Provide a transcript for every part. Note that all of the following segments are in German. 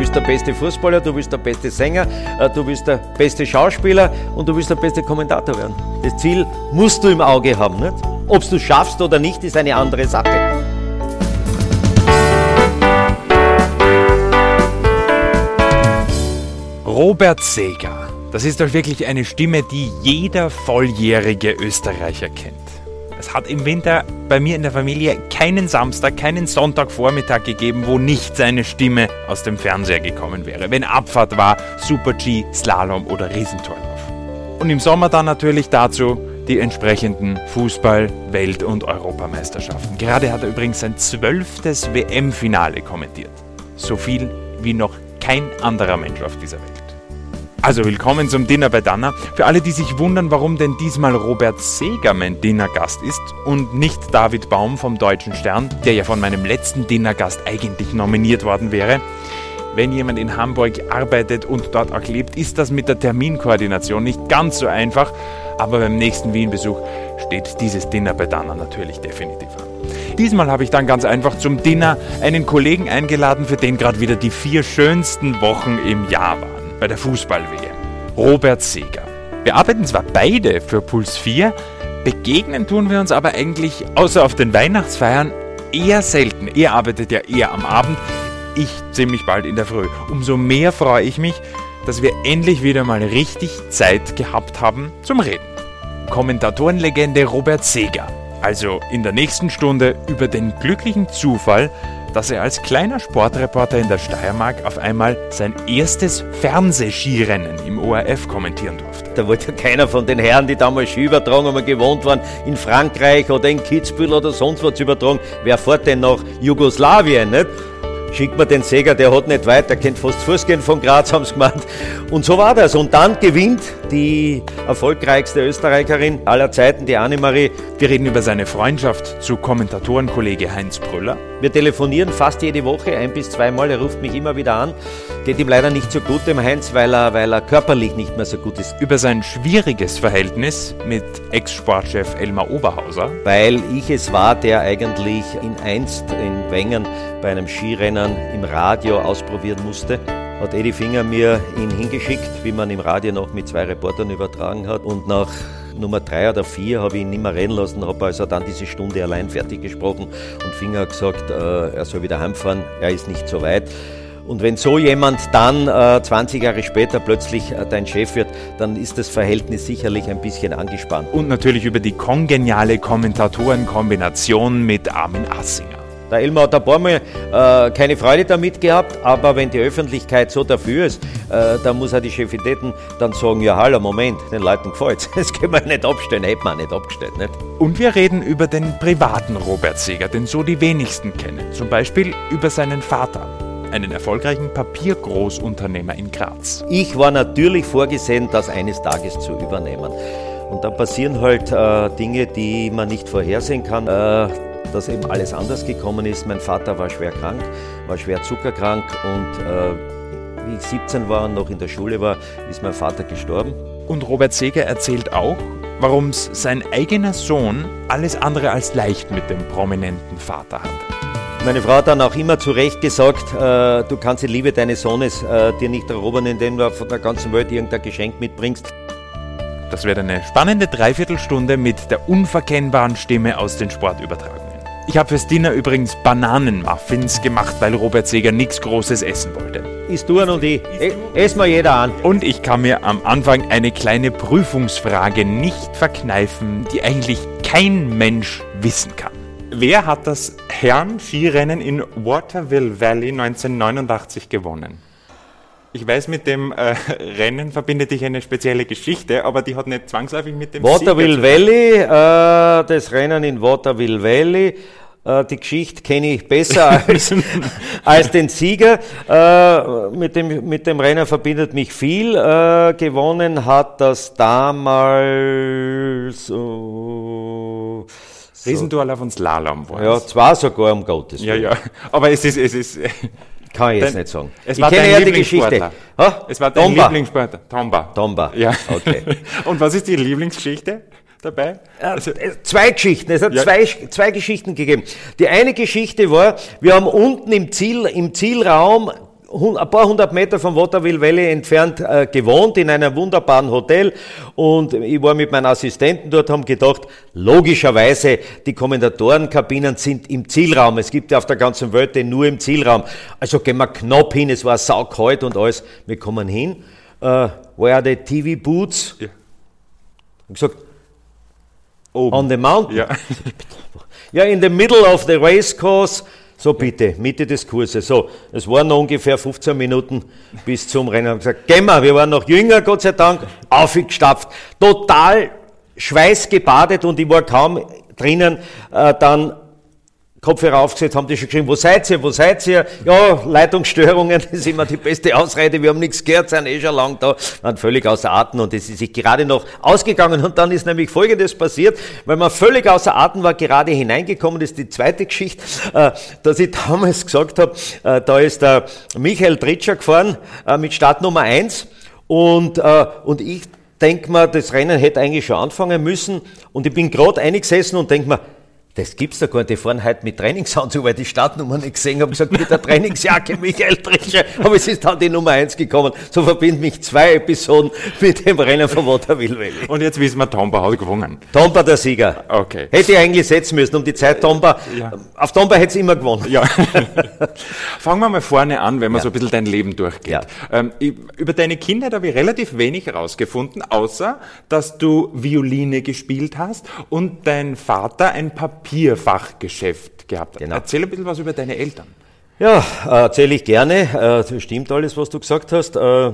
willst der beste Fußballer, du willst der beste Sänger, äh, du willst der beste Schauspieler und du willst der beste Kommentator werden. Das Ziel musst du im Auge haben. Nicht? Ob du schaffst oder nicht, ist eine andere Sache. Robert Seger. Das ist doch wirklich eine Stimme, die jeder volljährige Österreicher kennt. Es hat im Winter bei mir in der Familie keinen Samstag, keinen Sonntagvormittag gegeben, wo nicht seine Stimme aus dem Fernseher gekommen wäre. Wenn Abfahrt war, Super G, Slalom oder Riesentorlauf. Und im Sommer dann natürlich dazu die entsprechenden Fußball-, Welt- und Europameisterschaften. Gerade hat er übrigens sein zwölftes WM-Finale kommentiert. So viel wie noch kein anderer Mensch auf dieser Welt. Also willkommen zum Dinner bei Danna. Für alle, die sich wundern, warum denn diesmal Robert Seger mein Dinnergast ist und nicht David Baum vom Deutschen Stern, der ja von meinem letzten Dinnergast eigentlich nominiert worden wäre. Wenn jemand in Hamburg arbeitet und dort auch lebt, ist das mit der Terminkoordination nicht ganz so einfach, aber beim nächsten Wien-Besuch steht dieses Dinner bei Danna natürlich definitiv an. Diesmal habe ich dann ganz einfach zum Dinner einen Kollegen eingeladen, für den gerade wieder die vier schönsten Wochen im Jahr waren bei der Fußball-WM. Robert Seger. Wir arbeiten zwar beide für Puls 4, begegnen tun wir uns aber eigentlich außer auf den Weihnachtsfeiern eher selten. Er arbeitet ja eher am Abend, ich ziemlich bald in der Früh. Umso mehr freue ich mich, dass wir endlich wieder mal richtig Zeit gehabt haben zum Reden. Kommentatorenlegende Robert Seger. Also in der nächsten Stunde über den glücklichen Zufall, dass er als kleiner Sportreporter in der Steiermark auf einmal sein erstes Fernsehskirennen im ORF kommentieren durfte. Da wollte ja keiner von den Herren, die damals Ski übertragen haben, gewohnt waren, in Frankreich oder in Kitzbühel oder sonst zu übertragen. Wer fährt denn nach Jugoslawien, nicht? schickt mir den Säger, der hat nicht weit, der kennt fast Fußgehen von Graz, haben sie gemeint. Und so war das. Und dann gewinnt die erfolgreichste Österreicherin aller Zeiten, die Annemarie. Wir reden über seine Freundschaft zu Kommentatorenkollege Heinz Brüller. Wir telefonieren fast jede Woche, ein bis zweimal. Er ruft mich immer wieder an. Geht ihm leider nicht so gut, dem Heinz, weil er, weil er körperlich nicht mehr so gut ist. Über sein schwieriges Verhältnis mit Ex-Sportchef Elmar Oberhauser. Weil ich es war, der eigentlich in einst in Wengen bei einem Skirennen im Radio ausprobieren musste hat Eddie Finger mir ihn hingeschickt, wie man im Radio noch mit zwei Reportern übertragen hat. Und nach Nummer drei oder vier habe ich ihn nicht mehr reden lassen, habe also dann diese Stunde allein fertig gesprochen und Finger hat gesagt, äh, er soll wieder heimfahren, er ist nicht so weit. Und wenn so jemand dann äh, 20 Jahre später plötzlich äh, dein Chef wird, dann ist das Verhältnis sicherlich ein bisschen angespannt. Und natürlich über die kongeniale Kommentatorenkombination mit Armin Assinger. Der Elmar hat ein paar Mal äh, keine Freude damit gehabt, aber wenn die Öffentlichkeit so dafür ist, äh, dann muss auch die Chefitäten dann sagen, ja hallo, Moment, den Leuten gefällt's. Das können wir nicht abstellen, hätten wir nicht abgestellt. Nicht? Und wir reden über den privaten Robert Seger, den so die wenigsten kennen. Zum Beispiel über seinen Vater einen erfolgreichen Papiergroßunternehmer in Graz. Ich war natürlich vorgesehen, das eines Tages zu übernehmen. Und dann passieren halt äh, Dinge, die man nicht vorhersehen kann. Äh, dass eben alles anders gekommen ist. Mein Vater war schwer krank, war schwer zuckerkrank und äh, wie ich 17 war und noch in der Schule war, ist mein Vater gestorben. Und Robert Seger erzählt auch, warum es sein eigener Sohn alles andere als leicht mit dem prominenten Vater hatte. Meine Frau hat dann auch immer zu Recht gesagt, äh, du kannst die Liebe deines Sohnes äh, dir nicht erobern, indem du von der ganzen Welt irgendein Geschenk mitbringst. Das wird eine spannende Dreiviertelstunde mit der unverkennbaren Stimme aus den Sportübertragungen. Ich habe fürs Dinner übrigens Bananenmuffins gemacht, weil Robert Seger nichts Großes essen wollte. Isst du und ich. E Ess mal jeder an. Und ich kann mir am Anfang eine kleine Prüfungsfrage nicht verkneifen, die eigentlich kein Mensch wissen kann. Wer hat das Herren-Skirennen in Waterville Valley 1989 gewonnen? Ich weiß, mit dem äh, Rennen verbindet dich eine spezielle Geschichte, aber die hat nicht zwangsläufig mit dem Waterville Valley, äh, das Rennen in Waterville Valley. Äh, die Geschichte kenne ich besser als, als den Sieger. Äh, mit, dem, mit dem Rennen verbindet mich viel. Äh, gewonnen hat das damals. So. Riesendurlauf und Slalom war Ja, zwar sogar, um Gottes Willen. Ja, ja, aber es ist, es ist kann ich jetzt nicht sagen. Es ich kenne ja die Geschichte. Ha? Es war dein Tomba. Lieblingssportler. Tomba. Tomba. Ja. Okay. Und was ist die Lieblingsgeschichte dabei? Also, zwei Geschichten. Es hat ja. zwei, zwei Geschichten gegeben. Die eine Geschichte war, wir haben unten im Ziel, im Zielraum ein paar hundert Meter vom Waterville Valley entfernt äh, gewohnt in einem wunderbaren Hotel und ich war mit meinen Assistenten dort, haben gedacht, logischerweise die Kommentatorenkabinen sind im Zielraum. Es gibt ja auf der ganzen Welt den nur im Zielraum. Also gehen wir knapp hin, es war saukalt und alles. Wir kommen hin. Uh, where are the TV boots? Ja. Ich gesagt, Oben. on the mountain. Ja. ja, in the middle of the race course so bitte, Mitte des Kurses. So, es waren noch ungefähr 15 Minuten bis zum Rennen. Ich gesagt, gehen wir, wir waren noch jünger, Gott sei Dank, aufgestapft. Total schweißgebadet und ich war kaum drinnen. Äh, dann Kopfhörer aufgesetzt, haben die schon geschrieben, wo seid ihr, wo seid ihr? Ja, Leitungsstörungen, ist immer die beste Ausrede, wir haben nichts gehört, sind eh schon lang da, waren völlig außer Atem und es ist sich gerade noch ausgegangen und dann ist nämlich Folgendes passiert, weil man völlig außer Atem war, gerade hineingekommen, das ist die zweite Geschichte, äh, dass ich damals gesagt habe, äh, da ist der Michael Tritscher gefahren äh, mit Startnummer 1 und, und ich denke mir, das Rennen hätte eigentlich schon anfangen müssen und ich bin gerade eingesessen und denke mir, das gibt's doch gar nicht. Die fahren heute mit Trainingsanzug, weil die Startnummer nicht gesehen haben, gesagt, mit der Trainingsjacke Michael Trischer. Aber es ist dann die Nummer eins gekommen. So verbinden mich zwei Episoden mit dem Rennen von Waterville Valley. Und jetzt wissen wir, Tomba hat gewonnen. Tomba der Sieger. Okay. Hätte ich eigentlich setzen müssen um die Zeit Tomba. Ja. Auf Tomba hätte es immer gewonnen. Ja. Fangen wir mal vorne an, wenn man ja. so ein bisschen dein Leben durchgeht. Ja. Ähm, über deine Kindheit habe ich relativ wenig herausgefunden, außer, dass du Violine gespielt hast und dein Vater ein Papier Papierfachgeschäft gehabt. Genau. Erzähl ein bisschen was über deine Eltern. Ja, erzähle ich gerne. Äh, das stimmt alles, was du gesagt hast. Äh,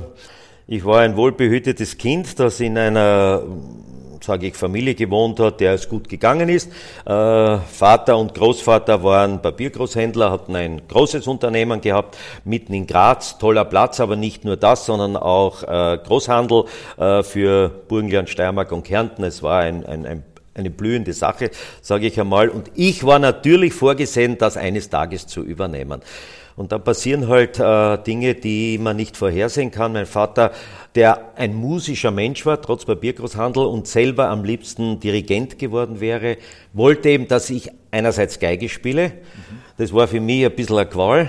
ich war ein wohlbehütetes Kind, das in einer sage ich, Familie gewohnt hat, der es gut gegangen ist. Äh, Vater und Großvater waren Papiergroßhändler, hatten ein großes Unternehmen gehabt, mitten in Graz, toller Platz, aber nicht nur das, sondern auch Großhandel für Burgenland, Steiermark und Kärnten. Es war ein, ein, ein eine blühende Sache, sage ich einmal. Und ich war natürlich vorgesehen, das eines Tages zu übernehmen. Und dann passieren halt äh, Dinge, die man nicht vorhersehen kann. Mein Vater, der ein musischer Mensch war, trotz Papiergroßhandel und selber am liebsten Dirigent geworden wäre, wollte eben, dass ich einerseits Geige spiele. Das war für mich ein bisschen eine Qual.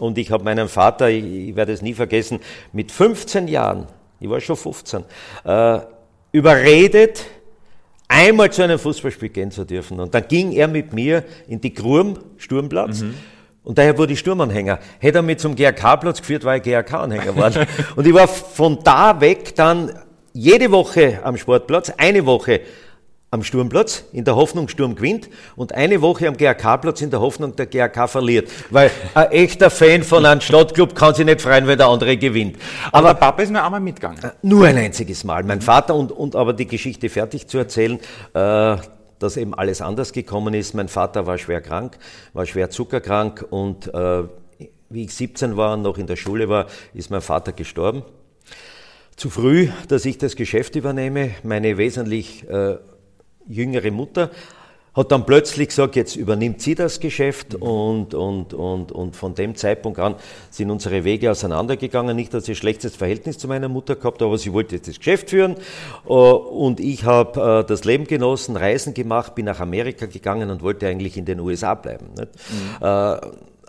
Und ich habe meinen Vater, ich, ich werde es nie vergessen, mit 15 Jahren, ich war schon 15, äh, überredet, einmal zu einem Fußballspiel gehen zu dürfen. Und dann ging er mit mir in die Grum, Sturmplatz. Mhm. Und daher wurde ich Sturmanhänger. Hätte er mich zum GRK-Platz geführt, war ich GRK-Anhänger geworden. und ich war von da weg dann jede Woche am Sportplatz, eine Woche am Sturmplatz, in der Hoffnung, Sturm gewinnt, und eine Woche am GRK-Platz in der Hoffnung, der GRK verliert. Weil ein echter Fan von einem Stadtclub kann sich nicht freuen, wenn der andere gewinnt. Aber, aber der Papa ist nur einmal mitgegangen. Äh, nur ein einziges Mal. Mein Vater und, und aber die Geschichte fertig zu erzählen, äh, dass eben alles anders gekommen ist. Mein Vater war schwer krank, war schwer zuckerkrank und äh, wie ich 17 war und noch in der Schule war, ist mein Vater gestorben. Zu früh, dass ich das Geschäft übernehme. Meine wesentlich äh, jüngere Mutter hat dann plötzlich gesagt, jetzt übernimmt sie das Geschäft und, und, und, und von dem Zeitpunkt an sind unsere Wege auseinandergegangen. Nicht, dass ich ein schlechtes Verhältnis zu meiner Mutter gehabt aber sie wollte jetzt das Geschäft führen äh, und ich habe äh, das Leben genossen, Reisen gemacht, bin nach Amerika gegangen und wollte eigentlich in den USA bleiben. Mhm. Äh,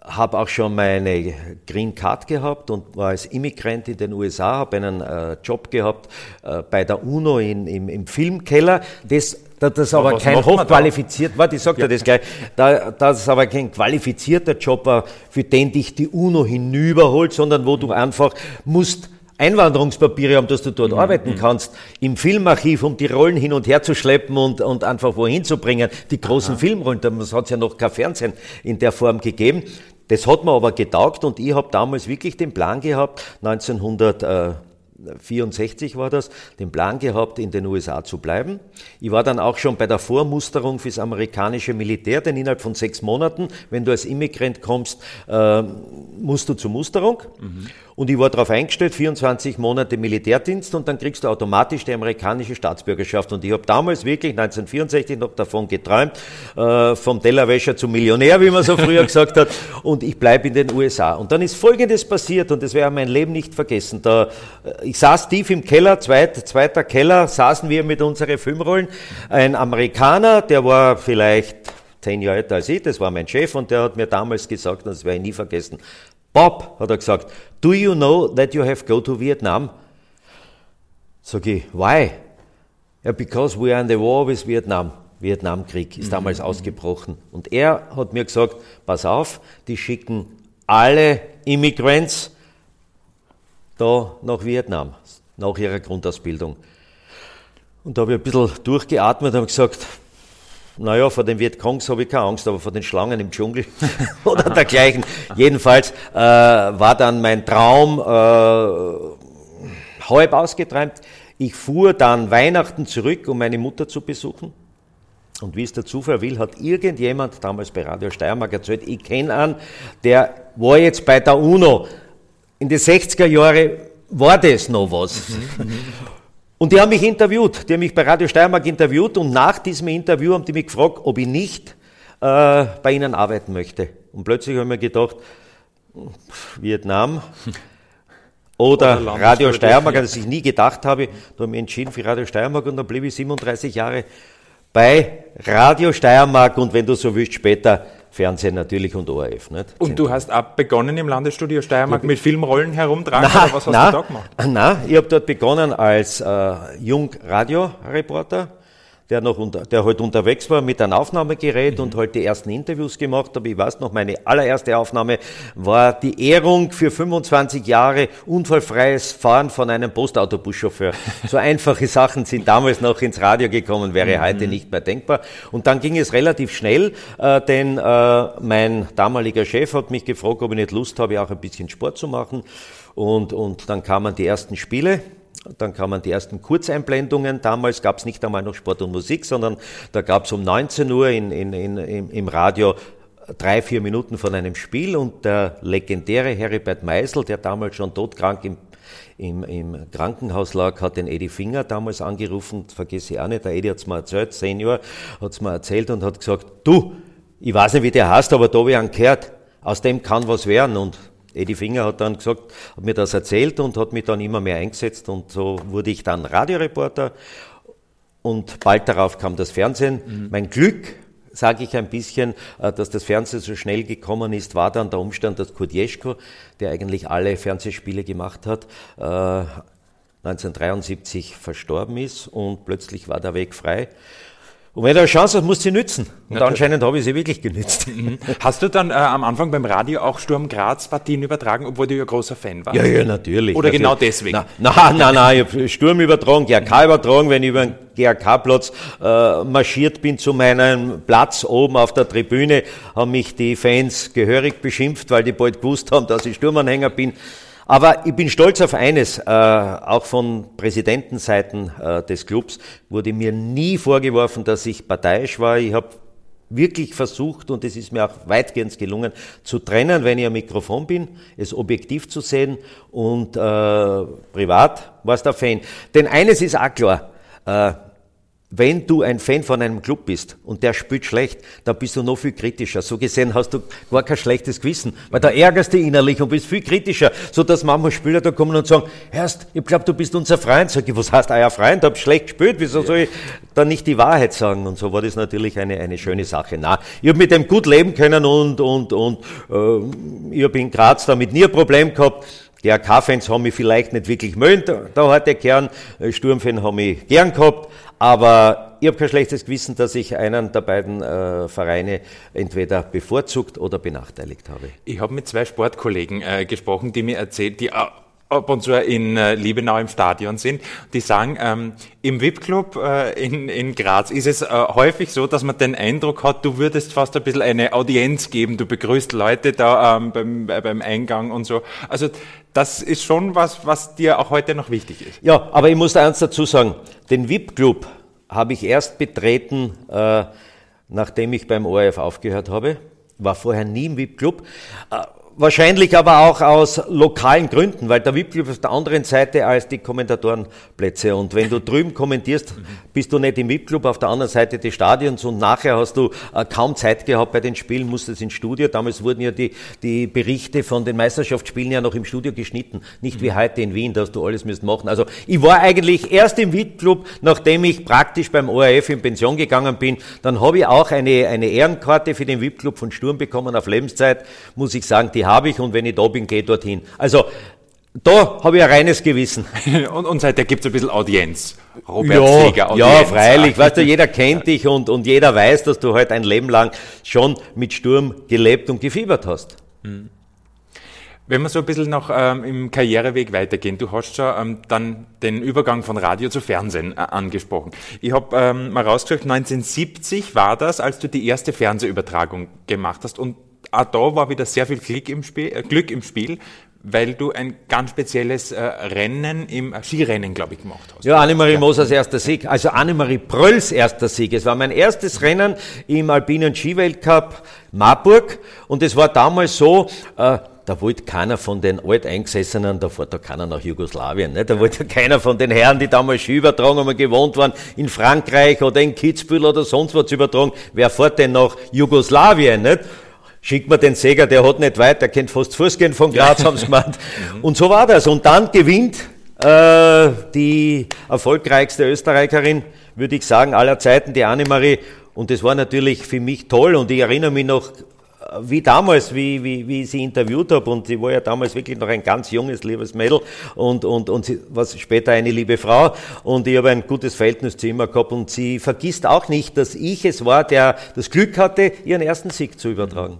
habe auch schon meine Green Card gehabt und war als Immigrant in den USA, habe einen äh, Job gehabt äh, bei der UNO in, im, im Filmkeller. Das das aber, aber kein hochqualifiziert, warte, ich sag dir das gleich, da, das ist aber kein qualifizierter Job, äh, für den dich die UNO hinüberholt, sondern wo du einfach musst Einwanderungspapiere haben, dass du dort mhm. arbeiten mhm. kannst, im Filmarchiv, um die Rollen hin und her zu schleppen und, und einfach wohin zu bringen, die großen Aha. Filmrollen, damals hat es ja noch kein Fernsehen in der Form gegeben. Das hat mir aber getaugt und ich habe damals wirklich den Plan gehabt, 1900, 64 war das, den Plan gehabt, in den USA zu bleiben. Ich war dann auch schon bei der Vormusterung fürs amerikanische Militär, denn innerhalb von sechs Monaten, wenn du als Immigrant kommst, äh, musst du zur Musterung. Mhm. Und ich war darauf eingestellt, 24 Monate Militärdienst und dann kriegst du automatisch die amerikanische Staatsbürgerschaft. Und ich habe damals wirklich 1964 noch davon geträumt, äh, vom Tellerwäscher zum Millionär, wie man so früher gesagt hat. Und ich bleibe in den USA. Und dann ist Folgendes passiert und das werde ich mein Leben nicht vergessen. Da, äh, ich saß tief im Keller, zweit, zweiter Keller, saßen wir mit unseren Filmrollen. Ein Amerikaner, der war vielleicht zehn Jahre älter als ich, das war mein Chef und der hat mir damals gesagt, und das werde ich nie vergessen, Bob, hat er gesagt, do you know that you have go to Vietnam? Sag ich, why? Ja, because we are in the war with Vietnam. Vietnamkrieg ist damals mhm. ausgebrochen. Und er hat mir gesagt, pass auf, die schicken alle Immigrants da nach Vietnam, nach ihrer Grundausbildung. Und da habe ich ein bisschen durchgeatmet und gesagt, naja, vor den Vietcongs habe ich keine Angst, aber vor den Schlangen im Dschungel oder dergleichen. Jedenfalls äh, war dann mein Traum äh, halb ausgeträumt. Ich fuhr dann Weihnachten zurück, um meine Mutter zu besuchen. Und wie es der Zufall will, hat irgendjemand damals bei Radio Steiermark erzählt, ich kenne einen, der war jetzt bei der UNO. In den 60er Jahren war das noch was. Mhm, mhm. Und die haben mich interviewt, die haben mich bei Radio Steiermark interviewt und nach diesem Interview haben die mich gefragt, ob ich nicht äh, bei ihnen arbeiten möchte. Und plötzlich habe ich mir gedacht, Vietnam oder, oder Radio Steiermark, das ich nie gedacht habe, da habe ich entschieden für Radio Steiermark und dann blieb ich 37 Jahre bei Radio Steiermark. Und wenn du so willst, später Fernsehen natürlich und ORF. Nicht? Und du hast auch begonnen im Landesstudio Steiermark mit Filmrollen herumtragen na, oder was hast na, du da gemacht? Nein, ich habe dort begonnen als äh, Jung-Radio-Reporter der noch unter, der halt unterwegs war mit einem Aufnahmegerät mhm. und halt die ersten Interviews gemacht habe. Ich weiß noch, meine allererste Aufnahme war die Ehrung für 25 Jahre unfallfreies Fahren von einem Postautobuschauffeur. so einfache Sachen sind damals noch ins Radio gekommen, wäre mhm. heute nicht mehr denkbar. Und dann ging es relativ schnell, äh, denn äh, mein damaliger Chef hat mich gefragt, ob ich nicht Lust habe, auch ein bisschen Sport zu machen. Und, und dann kamen die ersten Spiele dann kamen die ersten Kurzeinblendungen. Damals gab es nicht einmal noch Sport und Musik, sondern da gab es um 19 Uhr in, in, in, im Radio drei, vier Minuten von einem Spiel und der legendäre Heribert Meisel, der damals schon todkrank im, im, im Krankenhaus lag, hat den Edi Finger damals angerufen, vergesse ich auch nicht, der Edi hat es mir erzählt, Senior, hat es mir erzählt und hat gesagt, du, ich weiß nicht, wie der heißt, aber da habe ich einen gehört, aus dem kann was werden und Eddie Finger hat dann gesagt, hat mir das erzählt und hat mich dann immer mehr eingesetzt und so wurde ich dann Radioreporter und bald darauf kam das Fernsehen. Mhm. Mein Glück, sage ich ein bisschen, äh, dass das Fernsehen so schnell gekommen ist, war dann der Umstand, dass Kurt Jeschko, der eigentlich alle Fernsehspiele gemacht hat, 1973 äh, verstorben ist und plötzlich war der Weg frei. Und wenn du eine Chance hast, musst du sie nützen. Und ja, anscheinend habe ich sie wirklich genützt. Mhm. Hast du dann äh, am Anfang beim Radio auch Sturm Graz Partien übertragen, obwohl du ja großer Fan warst? Ja, ja, natürlich. Oder natürlich. genau deswegen? Nein, nein, nein, ich habe Sturm übertragen, GRK übertragen, wenn ich über den GRK-Platz äh, marschiert bin zu meinem Platz oben auf der Tribüne, haben mich die Fans gehörig beschimpft, weil die bald gewusst haben, dass ich Sturmanhänger bin. Aber ich bin stolz auf eines, äh, auch von Präsidentenseiten äh, des Clubs wurde mir nie vorgeworfen, dass ich parteiisch war. Ich habe wirklich versucht, und es ist mir auch weitgehend gelungen, zu trennen, wenn ich am Mikrofon bin, es objektiv zu sehen und äh, privat war es der Fan. Denn eines ist auch klar, äh, wenn du ein Fan von einem Club bist und der spielt schlecht, dann bist du noch viel kritischer. So gesehen hast du gar kein schlechtes Gewissen, weil da ärgerst du innerlich und bist viel kritischer, so dass manchmal Spieler da kommen und sagen, Herrst, ich glaube, du bist unser Freund. Sag ich, was heißt euer Freund? Hab schlecht gespielt, wieso soll ich dann nicht die Wahrheit sagen? Und so war das natürlich eine, eine schöne Sache. Na, ich habe mit dem gut leben können und, und, und äh, ich habe in Graz damit nie ein Problem gehabt. Die AK-Fans haben mich vielleicht nicht wirklich mögen, da hat der Kern, Sturmfan haben mich gern gehabt, aber ich habe kein schlechtes Gewissen, dass ich einen der beiden äh, Vereine entweder bevorzugt oder benachteiligt habe. Ich habe mit zwei Sportkollegen äh, gesprochen, die mir erzählt, die ab und zu in äh, Liebenau im Stadion sind, die sagen, ähm, im VIP-Club äh, in, in Graz ist es äh, häufig so, dass man den Eindruck hat, du würdest fast ein bisschen eine Audienz geben, du begrüßt Leute da ähm, beim, äh, beim Eingang und so. Also das ist schon was, was dir auch heute noch wichtig ist. Ja, aber ich muss da eins dazu sagen. Den VIP-Club habe ich erst betreten, äh, nachdem ich beim ORF aufgehört habe. War vorher nie im VIP-Club. Äh, Wahrscheinlich aber auch aus lokalen Gründen, weil der VIP-Club auf der anderen Seite als die Kommentatorenplätze. Und wenn du drüben kommentierst, bist du nicht im VIP-Club auf der anderen Seite des Stadions und nachher hast du äh, kaum Zeit gehabt bei den Spielen, musstest ins Studio. Damals wurden ja die, die Berichte von den Meisterschaftsspielen ja noch im Studio geschnitten. Nicht wie heute in Wien, dass du alles müsst machen. Also ich war eigentlich erst im VIP-Club, nachdem ich praktisch beim ORF in Pension gegangen bin. Dann habe ich auch eine, eine Ehrenkarte für den VIP-Club von Sturm bekommen auf Lebenszeit, muss ich sagen, die die habe ich und wenn ich da bin, gehe dorthin. Also da habe ich ein reines Gewissen. und, und seitdem gibt es ein bisschen Audienz. Robert ja, Seeger, Audienz. Ja, freilich. Weißt du, jeder kennt dich und, und jeder weiß, dass du halt ein Leben lang schon mit Sturm gelebt und gefiebert hast. Hm. Wenn wir so ein bisschen noch ähm, im Karriereweg weitergehen, du hast schon ähm, dann den Übergang von Radio zu Fernsehen äh, angesprochen. Ich habe ähm, mal rausgesucht, 1970 war das, als du die erste Fernsehübertragung gemacht hast und auch da war wieder sehr viel Glück im Spiel, äh, Glück im Spiel weil du ein ganz spezielles äh, Rennen im äh, Skirennen, glaube ich, gemacht hast. Ja, Annemarie Mosers erster Sieg, also Annemarie Prölls erster Sieg. Es war mein erstes Rennen im alpinen Skiweltcup Marburg und es war damals so, äh, da wollte keiner von den Alteingesessenen, da fährt da keiner nach Jugoslawien, ne? da wollte keiner von den Herren, die damals Ski übertragen haben, gewohnt waren, in Frankreich oder in Kitzbühel oder sonst was übertragen, wer fährt denn nach Jugoslawien? Nicht? Schickt man den Säger, der hat nicht weit, der kennt fast Fußgehen von Graz, haben sie gemeint. Und so war das. Und dann gewinnt äh, die erfolgreichste Österreicherin, würde ich sagen, aller Zeiten, die Annemarie. Und das war natürlich für mich toll. Und ich erinnere mich noch wie damals, wie, wie, wie ich sie interviewt habe, und sie war ja damals wirklich noch ein ganz junges, liebes Mädel und, und, und sie war später eine liebe Frau und ich habe ein gutes Verhältnis zu immer gehabt und sie vergisst auch nicht, dass ich es war, der das Glück hatte, ihren ersten Sieg zu übertragen.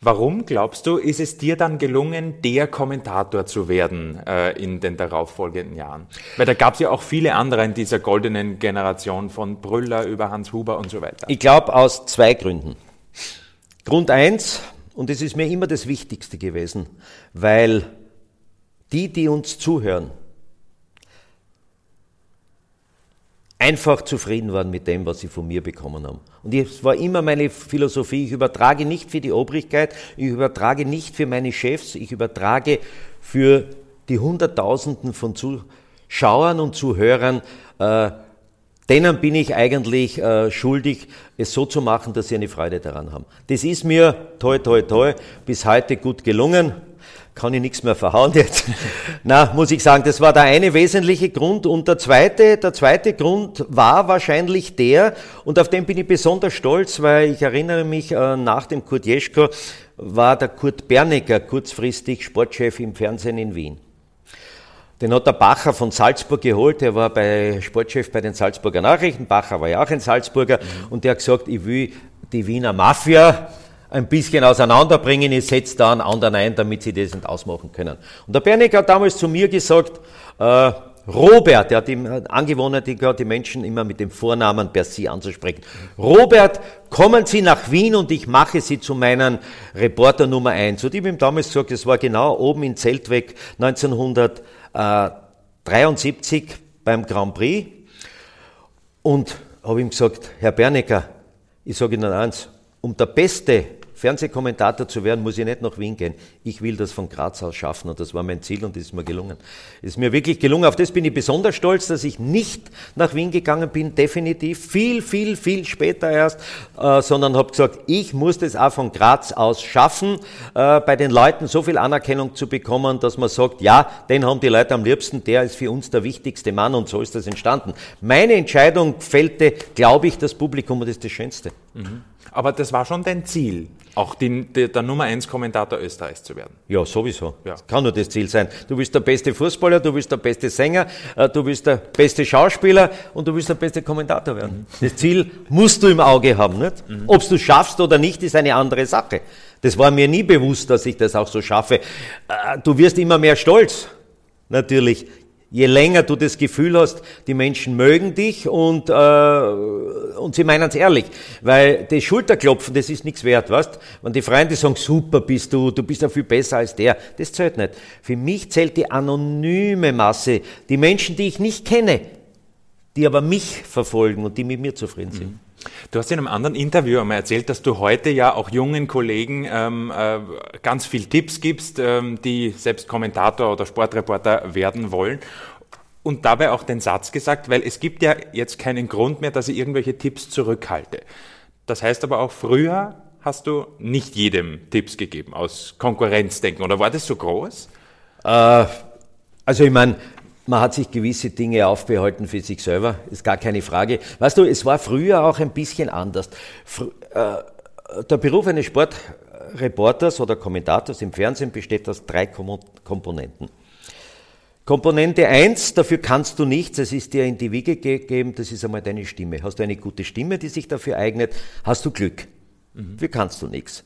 Warum, glaubst du, ist es dir dann gelungen, der Kommentator zu werden äh, in den darauffolgenden Jahren? Weil da gab es ja auch viele andere in dieser goldenen Generation von Brüller über Hans Huber und so weiter. Ich glaube aus zwei Gründen. Grund eins, und es ist mir immer das Wichtigste gewesen, weil die, die uns zuhören, einfach zufrieden waren mit dem, was sie von mir bekommen haben. Und es war immer meine Philosophie, ich übertrage nicht für die Obrigkeit, ich übertrage nicht für meine Chefs, ich übertrage für die Hunderttausenden von Zuschauern und Zuhörern, äh, denen bin ich eigentlich äh, schuldig, es so zu machen, dass sie eine Freude daran haben. Das ist mir, toi, toi, toi, bis heute gut gelungen. Kann ich nichts mehr verhauen jetzt. Na, muss ich sagen, das war der eine wesentliche Grund. Und der zweite, der zweite Grund war wahrscheinlich der, und auf den bin ich besonders stolz, weil ich erinnere mich, äh, nach dem Kurt Jeschko war der Kurt Bernecker kurzfristig Sportchef im Fernsehen in Wien. Den hat der Bacher von Salzburg geholt, der war bei Sportchef bei den Salzburger Nachrichten, Bacher war ja auch ein Salzburger mhm. und der hat gesagt, ich will die Wiener Mafia ein bisschen auseinanderbringen, ich setze da einen anderen ein, damit sie das nicht ausmachen können. Und der Bernick hat damals zu mir gesagt, äh, Robert, der hat ihm angewohnt, die, Menschen immer mit dem Vornamen per Sie anzusprechen. Robert, kommen Sie nach Wien und ich mache Sie zu meinem Reporter Nummer eins. Und ich habe ihm damals gesagt, es war genau oben in Zeltweg 1900 73 beim Grand Prix und habe ihm gesagt, Herr Bernecker, ich sage Ihnen eins, um der beste Fernsehkommentator zu werden, muss ich nicht nach Wien gehen. Ich will das von Graz aus schaffen und das war mein Ziel und das ist mir gelungen. Ist mir wirklich gelungen. Auf das bin ich besonders stolz, dass ich nicht nach Wien gegangen bin, definitiv, viel, viel, viel später erst, äh, sondern habe gesagt, ich muss das auch von Graz aus schaffen, äh, bei den Leuten so viel Anerkennung zu bekommen, dass man sagt, ja, den haben die Leute am liebsten, der ist für uns der wichtigste Mann und so ist das entstanden. Meine Entscheidung fällte, glaube ich, das Publikum und das ist das Schönste. Mhm. Aber das war schon dein Ziel, auch die, die, der Nummer 1 Kommentator Österreichs zu werden. Ja, sowieso. Ja. Das kann nur das Ziel sein. Du bist der beste Fußballer, du bist der beste Sänger, äh, du bist der beste Schauspieler und du willst der beste Kommentator werden. Mhm. Das Ziel musst du im Auge haben. Nicht? Mhm. Ob du es schaffst oder nicht, ist eine andere Sache. Das war mir nie bewusst, dass ich das auch so schaffe. Äh, du wirst immer mehr stolz. Natürlich, Je länger du das Gefühl hast, die Menschen mögen dich und, äh, und sie meinen es ehrlich. Weil das Schulterklopfen, das ist nichts wert, weißt? Wenn die Freunde sagen, super bist du, du bist ja viel besser als der, das zählt nicht. Für mich zählt die anonyme Masse, die Menschen, die ich nicht kenne, die aber mich verfolgen und die mit mir zufrieden sind. Mhm. Du hast in einem anderen Interview einmal erzählt, dass du heute ja auch jungen Kollegen ähm, äh, ganz viel Tipps gibst, ähm, die selbst Kommentator oder Sportreporter werden wollen. Und dabei auch den Satz gesagt, weil es gibt ja jetzt keinen Grund mehr, dass ich irgendwelche Tipps zurückhalte. Das heißt aber auch, früher hast du nicht jedem Tipps gegeben aus Konkurrenzdenken. Oder war das so groß? Äh, also ich meine, man hat sich gewisse Dinge aufbehalten für sich selber, ist gar keine Frage. Weißt du, es war früher auch ein bisschen anders. Fr äh, der Beruf eines Sport Reporters oder Kommentators im Fernsehen besteht aus drei Komponenten. Komponente 1, dafür kannst du nichts, es ist dir in die Wiege gegeben, das ist einmal deine Stimme. Hast du eine gute Stimme, die sich dafür eignet, hast du Glück. Mhm. Dafür kannst du nichts.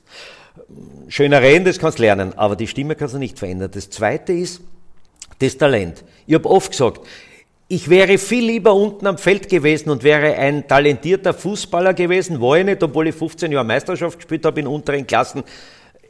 Schöner reden, das kannst du lernen, aber die Stimme kannst du nicht verändern. Das zweite ist das Talent. Ich habe oft gesagt, ich wäre viel lieber unten am Feld gewesen und wäre ein talentierter Fußballer gewesen, war ich nicht, obwohl ich 15 Jahre Meisterschaft gespielt habe in unteren Klassen.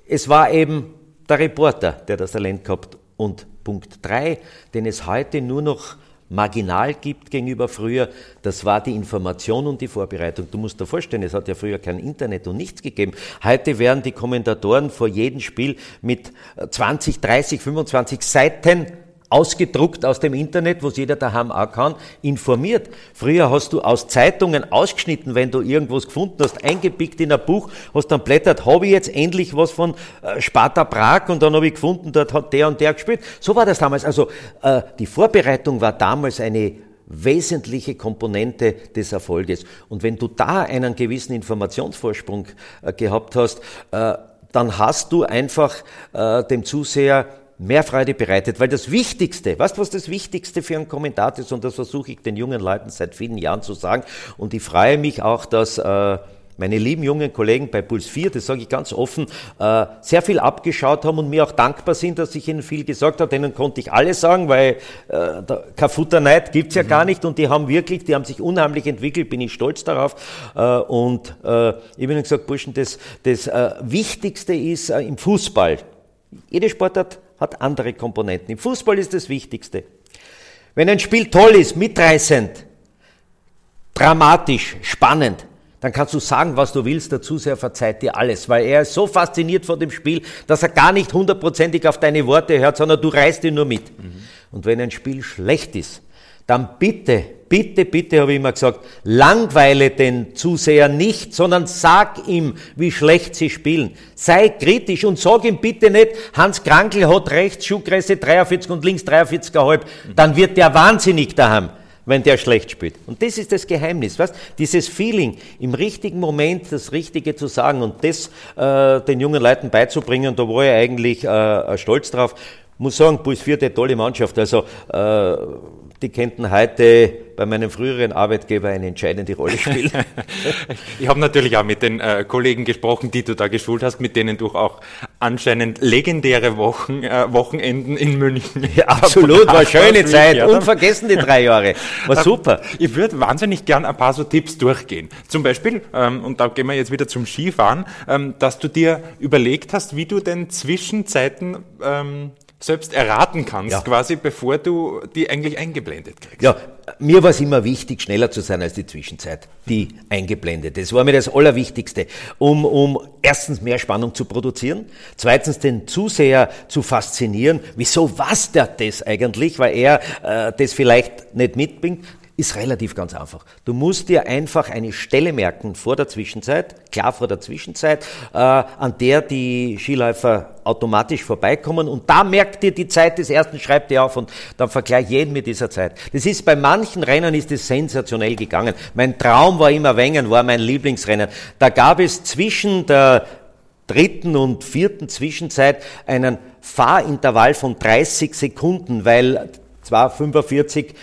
Es war eben der Reporter, der das Talent gehabt und Punkt 3, den es heute nur noch marginal gibt gegenüber früher, das war die Information und die Vorbereitung. Du musst dir vorstellen, es hat ja früher kein Internet und nichts gegeben. Heute werden die Kommentatoren vor jedem Spiel mit 20, 30, 25 Seiten ausgedruckt aus dem Internet, was jeder daheim auch kann, informiert. Früher hast du aus Zeitungen ausgeschnitten, wenn du irgendwas gefunden hast, eingepickt in ein Buch, hast dann blättert, habe ich jetzt endlich was von äh, Sparta Prag und dann habe ich gefunden, dort hat der und der gespielt. So war das damals. Also äh, die Vorbereitung war damals eine wesentliche Komponente des Erfolges. Und wenn du da einen gewissen Informationsvorsprung äh, gehabt hast, äh, dann hast du einfach äh, dem Zuseher mehr Freude bereitet, weil das Wichtigste, weißt du, was das Wichtigste für einen Kommentar ist, und das versuche ich den jungen Leuten seit vielen Jahren zu sagen, und ich freue mich auch, dass äh, meine lieben jungen Kollegen bei Puls 4, das sage ich ganz offen, äh, sehr viel abgeschaut haben und mir auch dankbar sind, dass ich ihnen viel gesagt habe. Denen konnte ich alles sagen, weil äh, kein Futterneid gibt's ja mhm. gar nicht und die haben wirklich, die haben sich unheimlich entwickelt, bin ich stolz darauf. Äh, und äh, ich habe ihnen gesagt, Burschen, das, das äh, Wichtigste ist äh, im Fußball, jede Sportart hat andere Komponenten. Im Fußball ist das Wichtigste. Wenn ein Spiel toll ist, mitreißend, dramatisch, spannend, dann kannst du sagen, was du willst, der Zuseher verzeiht dir alles, weil er ist so fasziniert von dem Spiel, dass er gar nicht hundertprozentig auf deine Worte hört, sondern du reißt ihn nur mit. Mhm. Und wenn ein Spiel schlecht ist, dann bitte, bitte, bitte, habe ich immer gesagt, langweile den Zuseher nicht, sondern sag ihm, wie schlecht sie spielen. Sei kritisch und sag ihm bitte nicht, Hans Krankel hat rechts Schuhgröße 43 und links 43,5. Dann wird der wahnsinnig daheim wenn der schlecht spielt. Und das ist das Geheimnis, was? Dieses Feeling, im richtigen Moment das Richtige zu sagen und das äh, den jungen Leuten beizubringen, da war ich eigentlich äh, stolz drauf. Muss sagen, Puls 4, eine tolle Mannschaft. Also äh, die könnten heute bei meinem früheren Arbeitgeber eine entscheidende Rolle spielen. ich habe natürlich auch mit den äh, Kollegen gesprochen, die du da geschult hast, mit denen du auch anscheinend legendäre Wochen, äh, Wochenenden in München. Ja, absolut, war schöne Zeit, ja, unvergessen die drei Jahre, war ähm, super. Ich würde wahnsinnig gern ein paar so Tipps durchgehen. Zum Beispiel, ähm, und da gehen wir jetzt wieder zum Skifahren, ähm, dass du dir überlegt hast, wie du den Zwischenzeiten ähm, selbst erraten kannst, ja. quasi bevor du die eigentlich eingeblendet kriegst. Ja, mir war es immer wichtig, schneller zu sein als die Zwischenzeit, die eingeblendet. Das war mir das Allerwichtigste, um, um erstens mehr Spannung zu produzieren, zweitens den Zuseher zu faszinieren. Wieso was der das eigentlich, weil er äh, das vielleicht nicht mitbringt ist relativ ganz einfach. Du musst dir einfach eine Stelle merken vor der Zwischenzeit, klar vor der Zwischenzeit, äh, an der die Skiläufer automatisch vorbeikommen und da merkt ihr die Zeit des ersten, schreibt ihr auf und dann vergleich jeden mit dieser Zeit. Das ist bei manchen Rennen ist es sensationell gegangen. Mein Traum war immer Wengen, war mein Lieblingsrennen. Da gab es zwischen der dritten und vierten Zwischenzeit einen Fahrintervall von 30 Sekunden, weil zwar 45